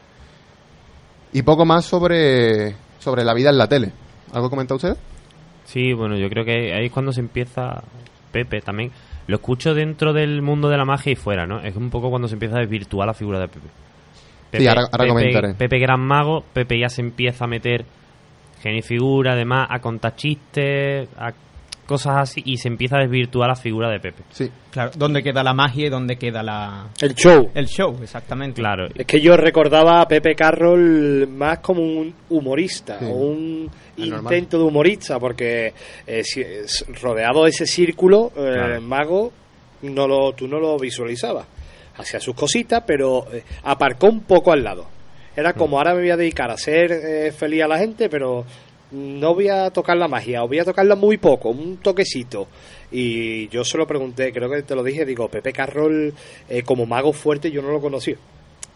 Y poco más sobre, sobre la vida en la tele. ¿Algo comenta usted? Sí, bueno, yo creo que ahí es cuando se empieza Pepe también. Lo escucho dentro del mundo de la magia y fuera, ¿no? Es un poco cuando se empieza a desvirtuar la figura de Pepe. Sí, ahora- ahora Pepe, comentaré. Pepe Gran Mago, Pepe ya se empieza a meter genio y figura, además, a contar chistes, a cosas así, y se empieza a desvirtuar la figura de Pepe. Sí. Claro, ¿dónde queda la magia y dónde queda la... El show. El show, exactamente. Claro. Es que yo recordaba a Pepe Carroll más como un humorista, Sí. o un intento de humorista, porque eh, si- es- rodeado de ese círculo, eh, Claro. el mago, no lo, tú no lo visualizabas. Hacía sus cositas, pero eh, aparcó un poco al lado. Era como ahora me voy a dedicar a ser eh, feliz a la gente, pero no voy a tocar la magia, o voy a tocarla muy poco, un toquecito. Y yo se lo pregunté, creo que te lo dije, digo, Pepe Carroll eh, como mago fuerte yo no lo conocí.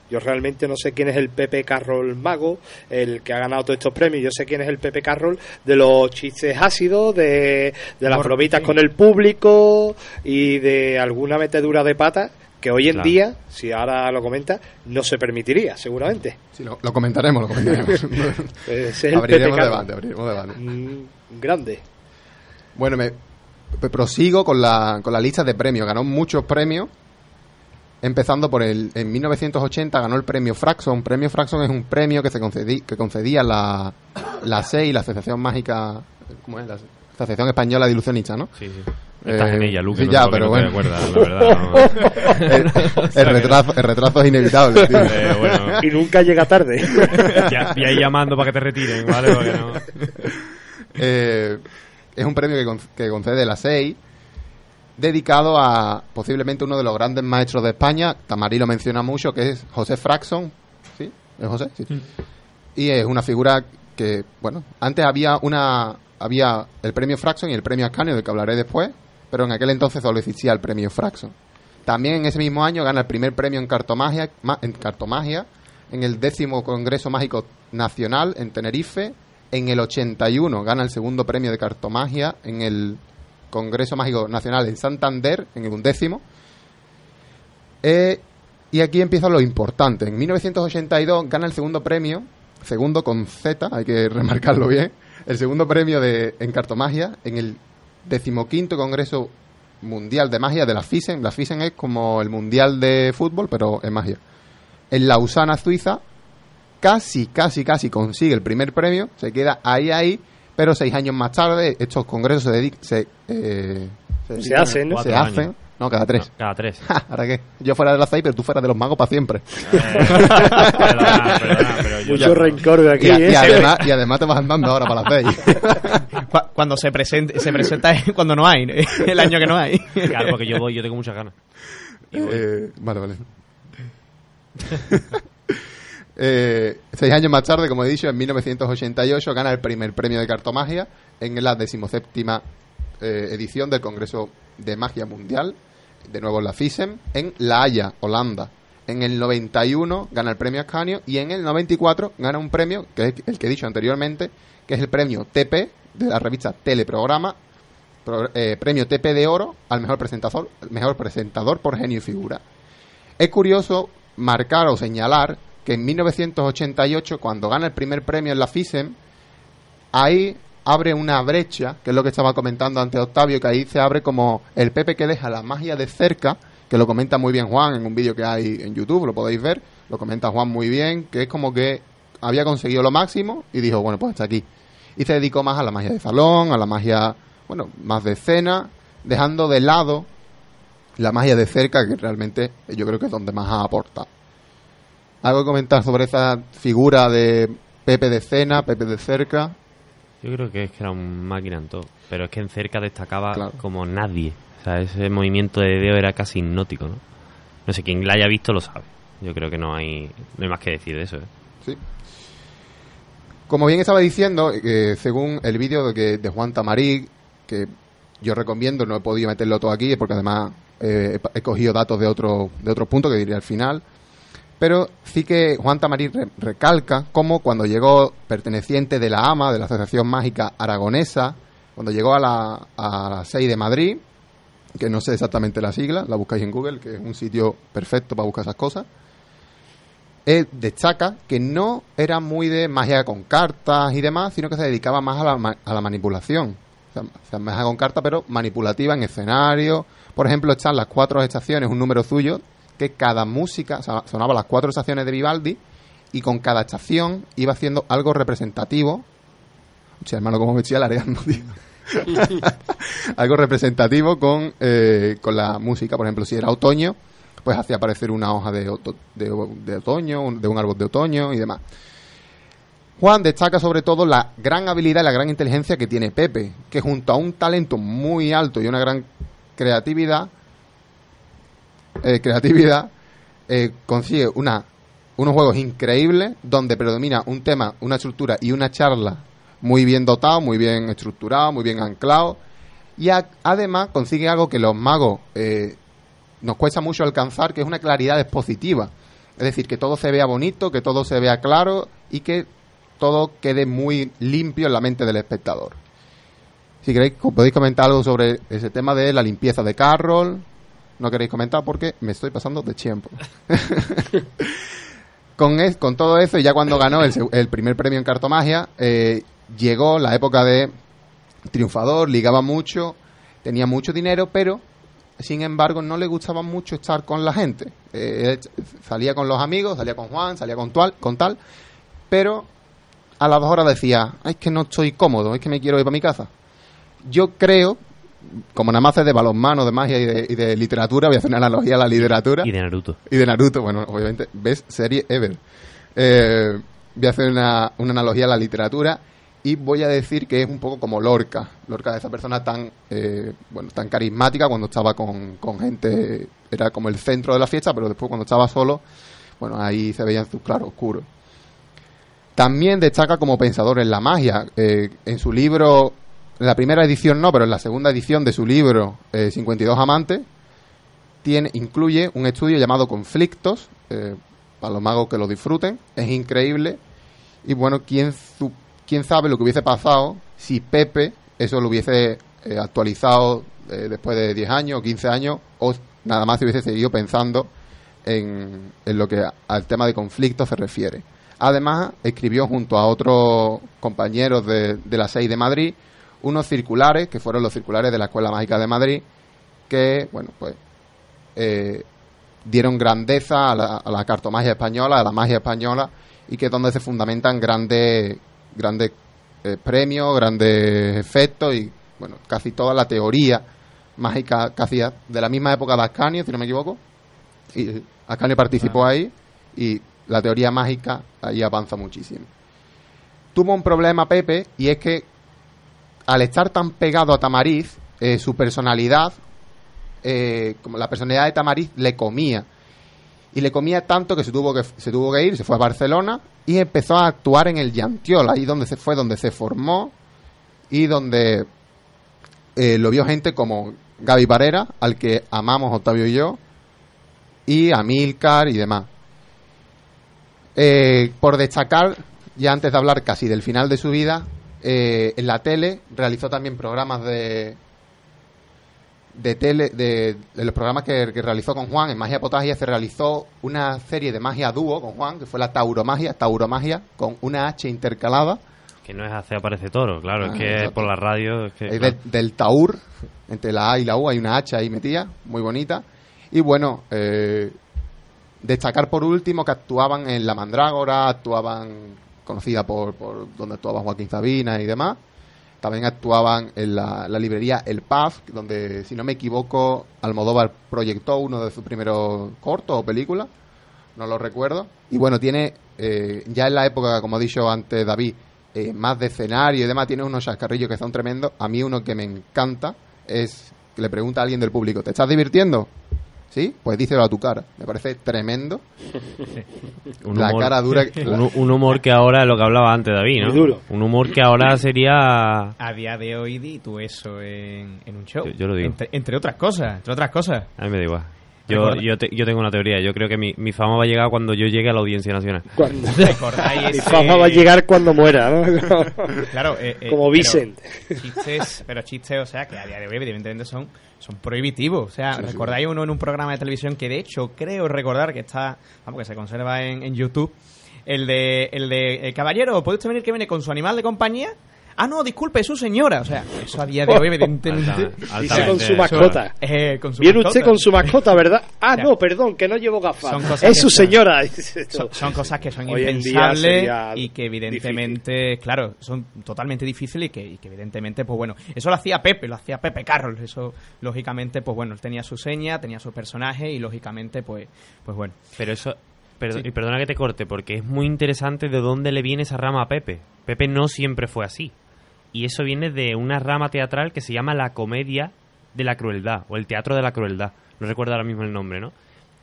Yo realmente no sé quién es el Pepe Carroll mago, el que ha ganado todos estos premios. Yo sé quién es el Pepe Carroll de los chistes ácidos, de, de las bromitas con el público y de alguna metedura de pata que hoy en Claro. día, si ahora lo comenta, no se permitiría, seguramente. Sí, lo, lo comentaremos, lo comentaremos. Es el abriremos debate, abriremos debate. Mm, grande. Bueno, me, me prosigo con la, con la lista de premios. Ganó muchos premios Empezando por el. En 1980 ganó el premio Fraxon. Premio Fraxon es un premio que se concedí, que concedía la, la SEI, la Asociación Mágica. ¿Cómo es? La Asociación Española de Ilusionistas, ¿no? Sí, sí. Estás en ella, Luke, sí, no ya, pero no te bueno. acuerdas, la verdad, no. el, el retraso, el retraso es inevitable. tío. Eh, bueno. Y nunca llega tarde. Ya, y ahí llamando para que te retiren, ¿vale? Porque no... Eh, es un premio que, con- que concede la SEI dedicado a posiblemente uno de los grandes maestros de España, Tamarí lo menciona mucho, que es José Fraxon, ¿sí? ¿Es José? Sí. Y es una figura que, bueno, antes había una había el premio Fraxon y el premio Ascanio, del que hablaré después, pero en aquel entonces solo existía el premio Fraxon. También en ese mismo año gana el primer premio en cartomagia, ma- en cartomagia, en el décimo Congreso Mágico Nacional en Tenerife. En el 81 gana el segundo premio de cartomagia en el Congreso Mágico Nacional en Santander, en el undécimo. Eh, y aquí empieza lo importante. En 1982 gana el segundo premio, segundo con Z, hay que remarcarlo bien, el segundo premio de, en cartomagia en el decimoquinto Congreso Mundial de Magia de la FISEN. La FISEN es como el Mundial de Fútbol, pero en magia. En Lausana, Suiza, casi, casi, casi consigue el primer premio, se queda ahí, ahí, pero seis años más tarde estos congresos se dedican... Se, eh, Se hacen, ¿no? Se hacen. No, cada tres. No, cada tres. ¿Ahora qué? Yo fuera de la seis, pero tú fuera de los magos para siempre. Perdona, perdona, pero yo- Mucho rencor de aquí, y, a- ¿eh? y además, y además te vas andando ahora para seis. Cu- Cuando se, presente, se presenta es cuando no hay, el año que no hay. Claro, porque yo voy, yo tengo muchas ganas. Eh, vale, vale. Eh, seis años más tarde, como he dicho, en 1988 gana el primer premio de cartomagia en la decimoséptima eh, edición del Congreso de Magia Mundial, de nuevo en la FISEM, en La Haya, Holanda. En el 91 gana el premio Ascanio y en el 94 gana un premio, que es el que he dicho anteriormente, que es el premio TP de la revista Teleprograma, pro- eh, premio TP de oro al mejor presentador, mejor presentador por genio y figura. Es curioso marcar o señalar que en 1988, cuando gana el primer premio en la FISEM, ahí abre una brecha, que es lo que estaba comentando antes Octavio, que ahí se abre como el Pepe que deja la magia de cerca, que lo comenta muy bien Juan en un vídeo que hay en YouTube, lo podéis ver, lo comenta Juan muy bien, que es como que había conseguido lo máximo y dijo, bueno, pues hasta aquí. Y se dedicó más a la magia de salón, a la magia, bueno, más de escena, dejando de lado la magia de cerca, que realmente yo creo que es donde más ha aportado. ¿Algo que comentar sobre esa figura de Pepe de escena, Pepe de cerca? Yo creo que es que era un máquina en todo. Pero es que en cerca destacaba Claro. como nadie. O sea, ese movimiento de dedo era casi hipnótico, ¿no? No sé, quien la haya visto lo sabe. Yo creo que no hay, no hay más que decir de eso, ¿eh? Sí. Como bien estaba diciendo, eh, según el vídeo de, que- de Juan Tamarí, que yo recomiendo, no he podido meterlo todo aquí porque además eh, he, he cogido datos de otro de otros puntos que diré al final. Pero sí que Juan Tamarí re- recalca cómo cuando llegó perteneciente de la AMA, de la Asociación Mágica Aragonesa, cuando llegó a la, a la 6 de Madrid, que no sé exactamente la sigla, la buscáis en Google, que es un sitio perfecto para buscar esas cosas, destaca que no era muy de magia con cartas y demás, sino que se dedicaba más a la, a la manipulación. O sea, o sea, magia con cartas, pero manipulativa en escenario. Por ejemplo, están las cuatro estaciones, un número suyo, que cada música, o sea, sonaba las cuatro estaciones de Vivaldi, y con cada estación iba haciendo algo representativo. Hermano, como me estoy alargando, tío. algo representativo con, eh, con la música. Por ejemplo, si era otoño, pues hacía aparecer una hoja de, oto- de, de otoño, un- de un árbol de otoño y demás. Juan destaca sobre todo la gran habilidad y la gran inteligencia que tiene Pepe, que junto a un talento muy alto y una gran creatividad, eh, creatividad eh, consigue una, unos juegos increíbles donde predomina un tema, una estructura y una charla muy bien dotado, muy bien estructurado, muy bien anclado y a- además consigue algo que los magos eh, nos cuesta mucho alcanzar, que es una claridad expositiva. Es decir, que todo se vea bonito, que todo se vea claro y que todo quede muy limpio en la mente del espectador. Si queréis, podéis comentar algo sobre ese tema de la limpieza de Carroll. No queréis comentar porque me estoy pasando de tiempo. con, es- con todo eso, y ya cuando ganó el, el primer premio en cartomagia, eh, llegó la época de triunfador, ligaba mucho, tenía mucho dinero, pero sin embargo, no le gustaba mucho estar con la gente. Eh, él salía con los amigos, salía con Juan, salía con, tual, con tal, pero a las dos horas decía, "Ay, es que no estoy cómodo, es que me quiero ir para mi casa. Yo creo, como nada más es de balonmano, de magia y de, y de literatura, voy a hacer una analogía a la literatura. Y de Naruto. Y de Naruto, bueno, obviamente, ves serie ever. Eh, voy a hacer una, una analogía a la literatura y voy a decir que es un poco como Lorca. Lorca, esa persona tan, eh, bueno, tan carismática cuando estaba con, con gente, era como el centro de la fiesta, pero después cuando estaba solo, bueno, ahí se veían sus claroscuros. También destaca como pensador en la magia. Eh, en su libro, en la primera edición no, pero en la segunda edición de su libro, eh, 52 Amantes, tiene, incluye un estudio llamado Conflictos, eh, para los magos que lo disfruten. Es increíble. Y bueno, ¿quién, su- quién sabe lo que hubiese pasado si Pepe eso lo hubiese eh, actualizado eh, después de 10 años o 15 años o nada más si hubiese seguido pensando en, en lo que al tema de conflictos se refiere. Además, escribió junto a otros compañeros de, de la SEI de Madrid unos circulares, que fueron los circulares de la Escuela Mágica de Madrid, que, bueno, pues eh, dieron grandeza a la, a la cartomagia española, a la magia española, y que es donde se fundamentan grandes, grandes eh, premios, grandes efectos y, bueno, casi toda la teoría mágica casi a- de la misma época de Ascanio, si no me equivoco. Y Ascanio participó ahí y la teoría mágica ahí avanza muchísimo. Tuvo un problema Pepe y es que al estar tan pegado a Tamariz, eh, su personalidad, eh, como la personalidad de Tamariz le comía. Y le comía tanto que se tuvo que se tuvo que ir, se fue a Barcelona y empezó a actuar en el Yantiol, ahí donde se fue, donde se formó y donde eh, lo vio gente como Gaby Barrera, al que amamos Octavio y yo, y Amilcar y demás. Por destacar, ya antes de hablar casi del final de su vida, eh, en la tele realizó también programas de de tele de, de los programas que, que realizó con Juan en Magia Potagia se realizó una serie de magia dúo con Juan que fue la Tauromagia Tauromagia con una H intercalada Que no es hace aparece toro, claro, Ah, es que exacto. por la radio es que... Claro. del Taur, entre la A y la U hay una H ahí metida, muy bonita. Y bueno, eh, destacar por último que actuaban en La Mandrágora, actuaban, conocida por, por donde actuaba Joaquín Sabina y demás. También actuaban en la, la librería El Paz, donde, si no me equivoco, Almodóvar proyectó uno de sus primeros cortos o películas, no lo recuerdo. Y bueno, tiene, eh, ya en la época, como ha dicho antes David, eh, más de escenario y demás, tiene unos chascarrillos que son tremendos. A mí uno que me encanta es que le pregunta a alguien del público, ¿te estás divirtiendo? ¿Sí? Pues díselo a tu cara. Me parece tremendo. Un la humor- cara dura. que- un, un humor que ahora, lo que hablaba antes David, ¿no? Muy duro. Un humor que ahora sería... A día de hoy di tú eso en, en un show. Yo- yo lo digo. Entre, entre otras cosas, entre otras cosas. A mí me da igual. Yo, yo, te- yo tengo una teoría. Yo creo que mi, mi fama va a llegar cuando yo llegue a la Audiencia Nacional. Cuando- ¿Recordáis Mi fama va a llegar cuando muera, ¿no? Claro, eh, eh, Como pero Vicent. Chistes, pero chistes, o sea, que a día de hoy evidentemente son, son prohibitivos. O sea, Sí, sí. recordáis uno en un programa de televisión que de hecho creo recordar que está, vamos, que se conserva en, en YouTube, el de, el de eh, caballero, ¿puede usted venir que viene con su animal de compañía? Ah, no, disculpe, es su señora. O sea, eso a día de hoy, evidentemente. Dice con su mascota. Eh, con su Viene mascota. usted con su mascota, ¿verdad? Ah, no, perdón, que no llevo gafas. Es su son- señora. Son, son cosas que son Hoy impensables y que evidentemente, claro, son totalmente difíciles y que, y que evidentemente, pues bueno, eso lo hacía Pepe, lo hacía Pepe Carroll, eso lógicamente, pues bueno, él tenía su seña, tenía su personaje y lógicamente, pues, pues bueno. Pero eso... perdo- Sí. Y perdona que te corte, porque es muy interesante de dónde le viene esa rama a Pepe. Pepe no siempre fue así. Y eso viene de una rama teatral que se llama la comedia de la crueldad, o el teatro de la crueldad. No recuerdo ahora mismo el nombre, ¿no?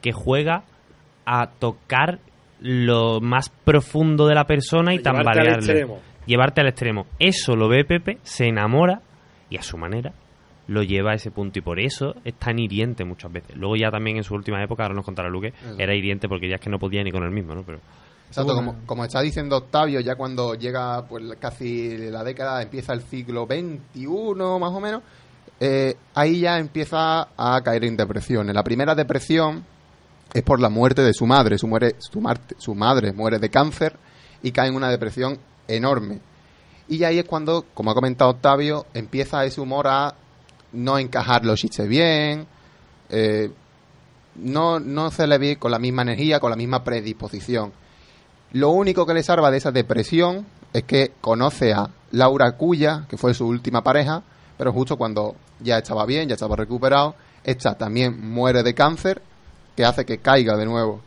Que juega a tocar lo más profundo de la persona y tambalearle. Llevarte al extremo. Eso lo ve Pepe, se enamora y a su manera lo lleva a ese punto y por eso es tan hiriente muchas veces. Luego ya también en su última época, ahora nos contará Luque, Eso. era hiriente porque ya es que no podía ni con él mismo, ¿no? Pero Exacto, como, como está diciendo Octavio, ya cuando llega pues casi la década, empieza el siglo XXI más o menos, eh, ahí ya empieza a caer en depresiones. La primera depresión es por la muerte de su madre. Su, muere, su madre muere de cáncer y cae en una depresión enorme. Y ahí es cuando, como ha comentado Octavio, empieza ese humor a no encajar los chistes bien, eh, no, no se le ve con la misma energía, con la misma predisposición. Lo único que le salva de esa depresión es que conoce a Laura Cuya, que fue su última pareja, pero justo cuando ya estaba bien, ya estaba recuperado, esta también muere de cáncer, que hace que caiga de nuevo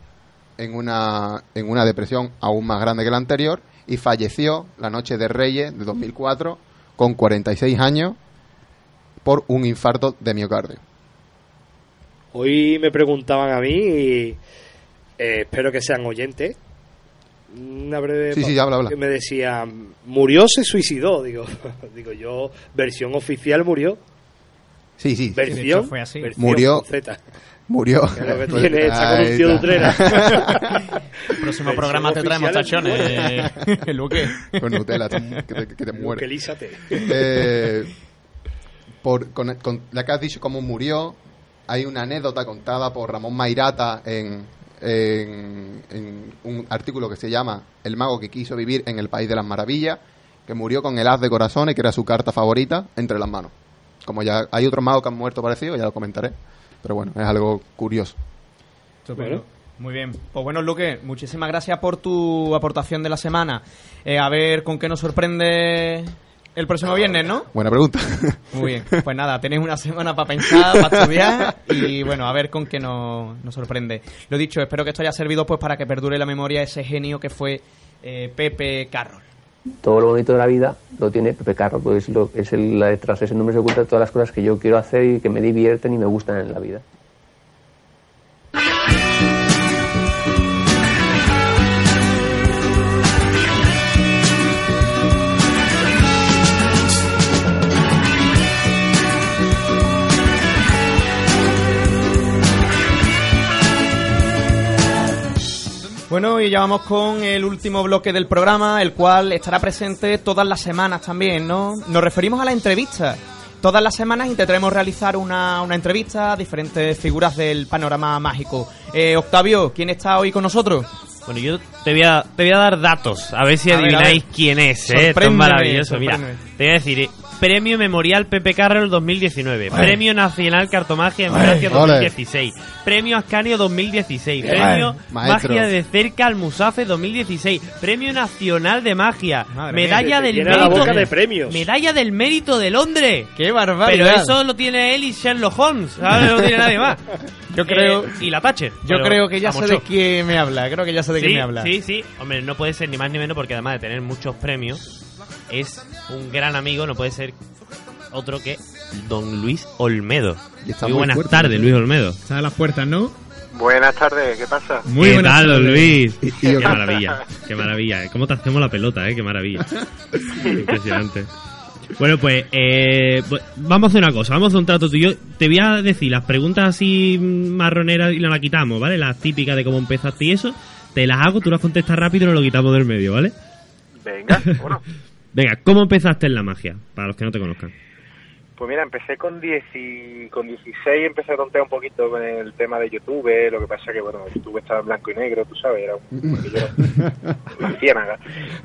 en una, en una depresión aún más grande que la anterior, y falleció la noche de Reyes de 2004 con 46 años por un infarto de miocardio. Hoy me preguntaban a mí y eh, espero que sean oyentes. Una breve Sí, sí, habla, habla. que me decían, murió, se suicidó. Digo, digo yo, versión oficial murió. Sí, sí. Versión, fue así. versión Murió. Z. Murió. Que es lo que Pues, tiene, está. Utrera. El próximo Versión programa te traemos tachones, Luque. Con Nutella, te- que te, que te muere. Eh, por, con, con la que has dicho cómo murió, hay una anécdota contada por Ramón Mairata en, en, en un artículo que se llama El mago que quiso vivir en el País de las Maravillas, que murió con el haz de corazones, que era su carta favorita, entre las manos. Como ya hay otros magos que han muerto parecido, ya lo comentaré. Pero bueno, es algo curioso. Muy bien. Pues bueno, Luque, muchísimas gracias por tu aportación de la semana. Eh, a ver con qué nos sorprende el próximo viernes, ¿no? Buena pregunta. Muy bien. Pues nada, tenéis una semana para pensar, para estudiar y bueno, a ver con qué nos, nos sorprende. Lo dicho, espero que esto haya servido pues para que perdure la memoria de ese genio que fue eh, Pepe Carroll. todo lo bonito de la vida lo tiene Pepe Carro, pues es, lo, es el, la, tras ese nombre se ocultan todas las cosas que yo quiero hacer y que me divierten y me gustan en la vida. Bueno, y ya vamos con el último bloque del programa, el cual estará presente todas las semanas también, ¿no? Nos referimos a la entrevista. Todas las semanas intentaremos realizar una, una entrevista a diferentes figuras del panorama mágico. Eh, Octavio, ¿quién está hoy con nosotros? Bueno, yo te voy a, te voy a dar datos, a ver si A adivináis ver. quién es, ¿eh? Esto es maravilloso. Mira, te voy a decir, Premio Memorial Pepe Carroll 2019, Vale. Premio Nacional Cartomagia en Vale. Francia Ole. 2016, Premio Ascanio 2016, Vale. Premio Maestro. Magia de Cerca al Musafe 2016, Premio Nacional de Magia, Madre Medalla mía, del Mérito de premios. Medalla del Mérito de Londres. ¡Qué barbaridad! Pero eso lo tiene él y Sherlock Holmes, ¿sabes? No tiene nadie más. Yo creo- Eh, y la Thatcher. Yo creo que ya sé de quién me habla, creo que ya sé de sí, quién me habla. Sí, sí. Hombre, no puede ser ni más ni menos porque además de tener muchos premios, es un gran amigo, no puede ser otro que Don Luis Olmedo. está muy buenas fuerte. tardes, Luis Olmedo. Está a las puertas, ¿no? Buenas tardes, ¿qué pasa? Muy ¿Qué tal, don Luis? Y- y qué yo- maravilla, qué maravilla. ¿Cómo te hacemos la pelota, eh? Qué maravilla. Impresionante. Bueno, pues eh, vamos a hacer una cosa, vamos a hacer un trato tú y yo. Te voy a decir las preguntas así marroneras y nos las quitamos, ¿vale? Las típicas de cómo empezaste y eso. Te las hago, tú las contestas rápido y nos lo quitamos del medio, ¿vale? Venga, bueno. Venga, ¿cómo empezaste en la magia? Para los que no te conozcan. Pues mira, empecé con, 10 y- con 16, empecé a tontear un poquito con el tema de YouTube, lo que pasa que, bueno, YouTube estaba en blanco y negro, tú sabes, era un, una ciénaga.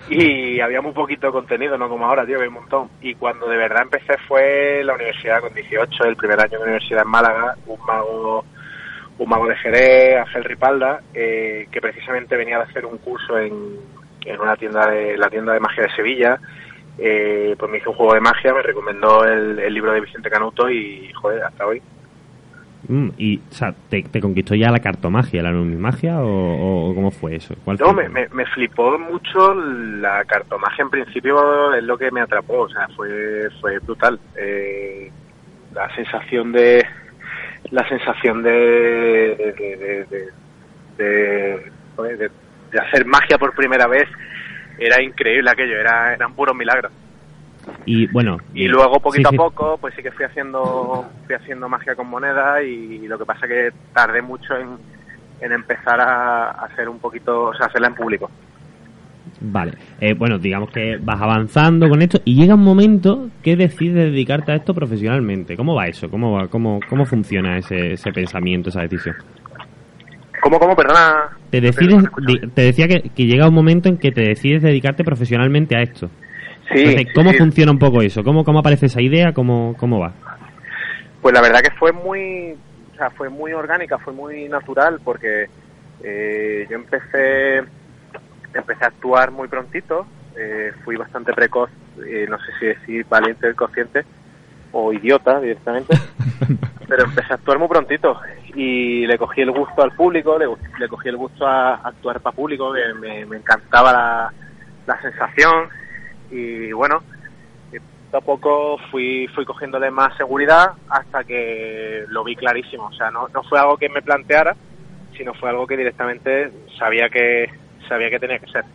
Y había muy poquito contenido, no como ahora, tío, que hay un montón. Y cuando de verdad empecé fue en la universidad con 18, el primer año de la universidad en Málaga, un mago un mago de Jerez, Ángel Ripalda, eh, que precisamente venía de hacer un curso en, en una tienda de la tienda de magia de Sevilla. Eh, pues me hizo un juego de magia, me recomendó el, el libro de Vicente Canuto y, joder, hasta hoy. Mm, y, o sea, ¿te, te conquistó ya la cartomagia, la numismagia o, o cómo fue eso? ¿Cuál No, fue? me, me, flipó mucho la cartomagia en principio, es lo que me atrapó, o sea, fue, fue brutal. Eh, la sensación de la sensación de de, de, de, de- hacer magia por primera vez era increíble aquello, era, eran puros milagros. Y bueno. Y eh, luego poquito sí, sí. a poco, pues sí que fui haciendo, fui haciendo magia con moneda y lo que pasa que tardé mucho en, en empezar a, a hacer un poquito, o sea, hacerla en público. Vale. Eh, bueno, digamos que vas avanzando con esto y llega un momento que decides dedicarte a esto profesionalmente. ¿Cómo va eso? ¿Cómo va? ¿Cómo, cómo funciona ese, ese pensamiento, esa decisión? ¿Cómo, cómo? Perdona. Te decides, te decía que, que llega un momento en que te decides dedicarte profesionalmente a esto. Sí, Entonces, ¿cómo sí. funciona un poco eso? ¿Cómo, cómo aparece esa idea? ¿Cómo, cómo va? Pues la verdad que fue muy, sea, fue muy orgánica, fue muy natural porque eh, yo empecé, empecé a actuar muy prontito, eh, fui bastante precoz, eh, no sé si decir valiente del consciente o idiota directamente, pero empecé a actuar muy prontito y le cogí el gusto al público, le, le cogí el gusto a actuar para público, que me, me encantaba la, la sensación y bueno, y poco a poco fui, fui cogiéndole más seguridad hasta que lo vi clarísimo, o sea, no, no fue algo que me planteara, sino fue algo que directamente sabía que sabía que tenía que ser.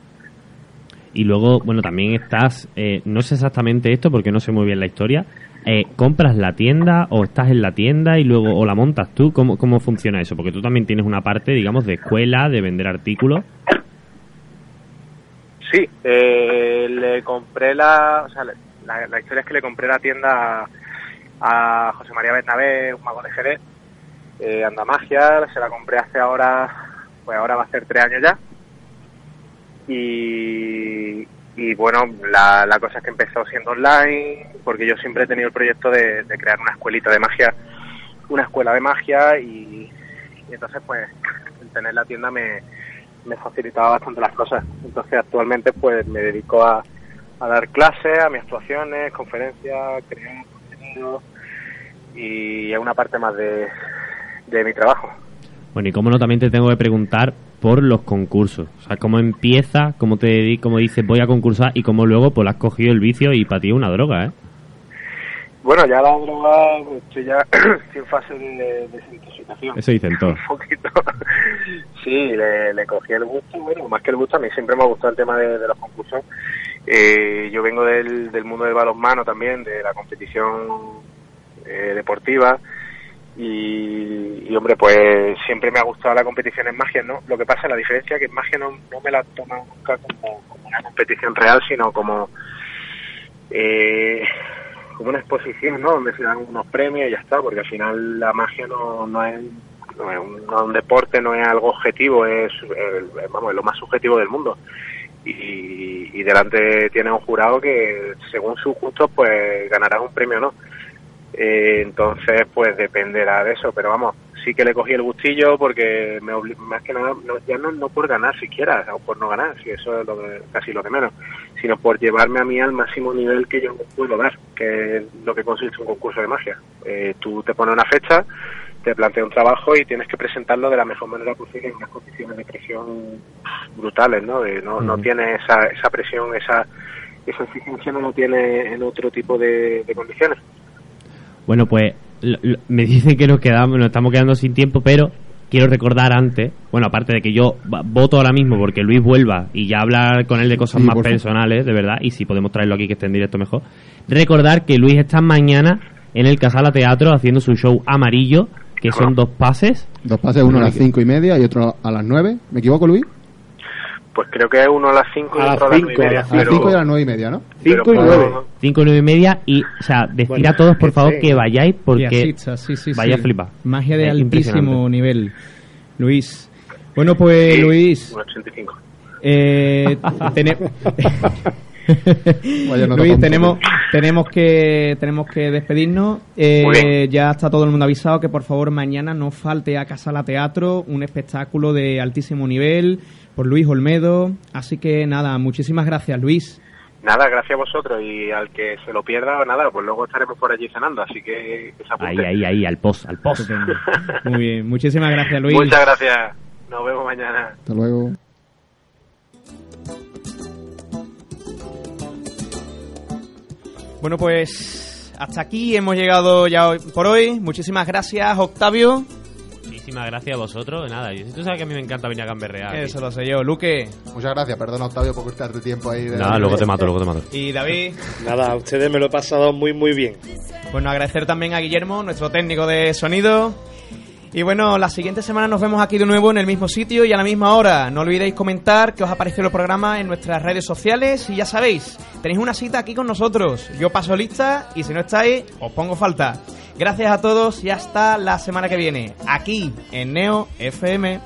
Y luego, bueno, también estás, eh, no sé exactamente esto porque no sé muy bien la historia. Eh, ¿Compras la tienda o estás en la tienda y luego o la montas tú? ¿Cómo, ¿Cómo funciona eso? Porque tú también tienes una parte, digamos, de escuela, de vender artículos. Sí, eh, le compré la, o sea, la, la historia es que le compré la tienda a, a José María Bernabé, un mago de Jerez, eh, Andamagia, se la compré hace ahora, pues ahora va a ser tres años ya. Y, y bueno, la, la cosa es que empezó siendo online, porque yo siempre he tenido el proyecto de, crear una escuelita de magia, una escuela de magia y, y entonces pues el tener la tienda me, me facilitaba bastante las cosas. Entonces actualmente pues me dedico a, a dar clases, a mis actuaciones, conferencias, crear contenido y es una parte más de, de mi trabajo. Bueno, y cómo no, también te tengo que preguntar por los concursos. O sea, cómo empieza, cómo te cómo dices voy a concursar y cómo luego pues has cogido el vicio y para ti es una droga, ¿eh? Bueno, ya la droga, pues, estoy ya en fase de desintoxicación. Eso dicen todos. Un poquito. sí, le, le cogí el gusto. Bueno, más que el gusto, a mí siempre me ha gustado el tema de, de los concursos. Eh, yo vengo del, del mundo del balonmano también, de la competición eh, deportiva. Y, y, hombre, pues siempre me ha gustado la competición en magia, ¿no? Lo que pasa, la diferencia es que en magia no, no me la he tomado nunca como, una competición real, sino como eh, como una exposición, ¿no? Donde se dan unos premios y ya está, porque al final la magia no, no es no es un, no es un deporte, no es algo objetivo, es, el- vamos, es lo más subjetivo del mundo. Y, y delante tiene un jurado que, según sus gustos, pues ganará un premio, ¿no? Eh, entonces, pues dependerá de eso, pero vamos, sí que le cogí el gustillo porque me obli- más que nada, no, ya no, no por ganar siquiera, o por no ganar, si eso es lo de- casi lo de menos, sino por llevarme a mí al máximo nivel que yo puedo dar, que es lo que consiste un concurso de magia. Eh, tú te pones una fecha, te plantea un trabajo y tienes que presentarlo de la mejor manera posible en unas condiciones de presión brutales, ¿no? De- no, no Ujú. tiene esa, esa presión, esa, esa exigencia no lo tiene en otro tipo de, de condiciones. Bueno, pues lo- lo- me dicen que nos quedamos, nos estamos quedando sin tiempo, pero quiero recordar antes, bueno, aparte de que yo voto ahora mismo porque Luis vuelva y ya hablar con él de cosas Sí, más personales, de verdad, y si podemos traerlo aquí que esté en directo mejor. Recordar que Luis está mañana en el Casala Teatro haciendo su show amarillo, que son dos pases. Dos pases, uno a las cinco y media y otro a las nueve. ¿Me equivoco, Luis? Pues creo que es uno a las 5 y A las otro a las cinco, 9 y media. a las cinco y a las nueve y media, ¿no? Cinco y nueve. Cinco y nueve y media y, o sea, decir Bueno, a todos, por que favor, que vayáis porque sí, sí, vaya sí. a flipar. Magia de Es altísimo nivel. Luis. Bueno, pues Luis. Un 85. Eh, Luis, tenemos, tenemos que tenemos que despedirnos. Eh, ya está todo el mundo avisado que por favor mañana no falte a Casala Teatro un espectáculo de altísimo nivel por Luis Olmedo. Así que nada, muchísimas gracias Luis. Nada, gracias a vosotros y al que se lo pierda, nada, pues luego estaremos por allí cenando, así que, que se Ahí, ahí, ahí, al post, al post. Muy bien, muchísimas gracias Luis. Muchas gracias. Nos vemos mañana. Hasta luego. Bueno, pues hasta aquí hemos llegado ya por hoy. Muchísimas gracias Octavio. Muchísimas gracias a vosotros. Nada, y tú sabes que a mí me encanta venir a gamberrear. Eso lo sé yo, Luque. Muchas gracias, perdona Octavio por cortarte tiempo ahí. de- Nada, luego te mato, luego te mato. Y David. Nada, a ustedes me lo he pasado muy, muy bien. Bueno, agradecer también a Guillermo, nuestro técnico de sonido. Y bueno, la siguiente semana nos vemos aquí de nuevo en el mismo sitio y a la misma hora. No olvidéis comentar que os ha parecido el programa en nuestras redes sociales y ya sabéis, tenéis una cita aquí con nosotros. Yo paso lista y si no estáis, os pongo falta. Gracias a todos y hasta la semana que viene, aquí en Neo FM.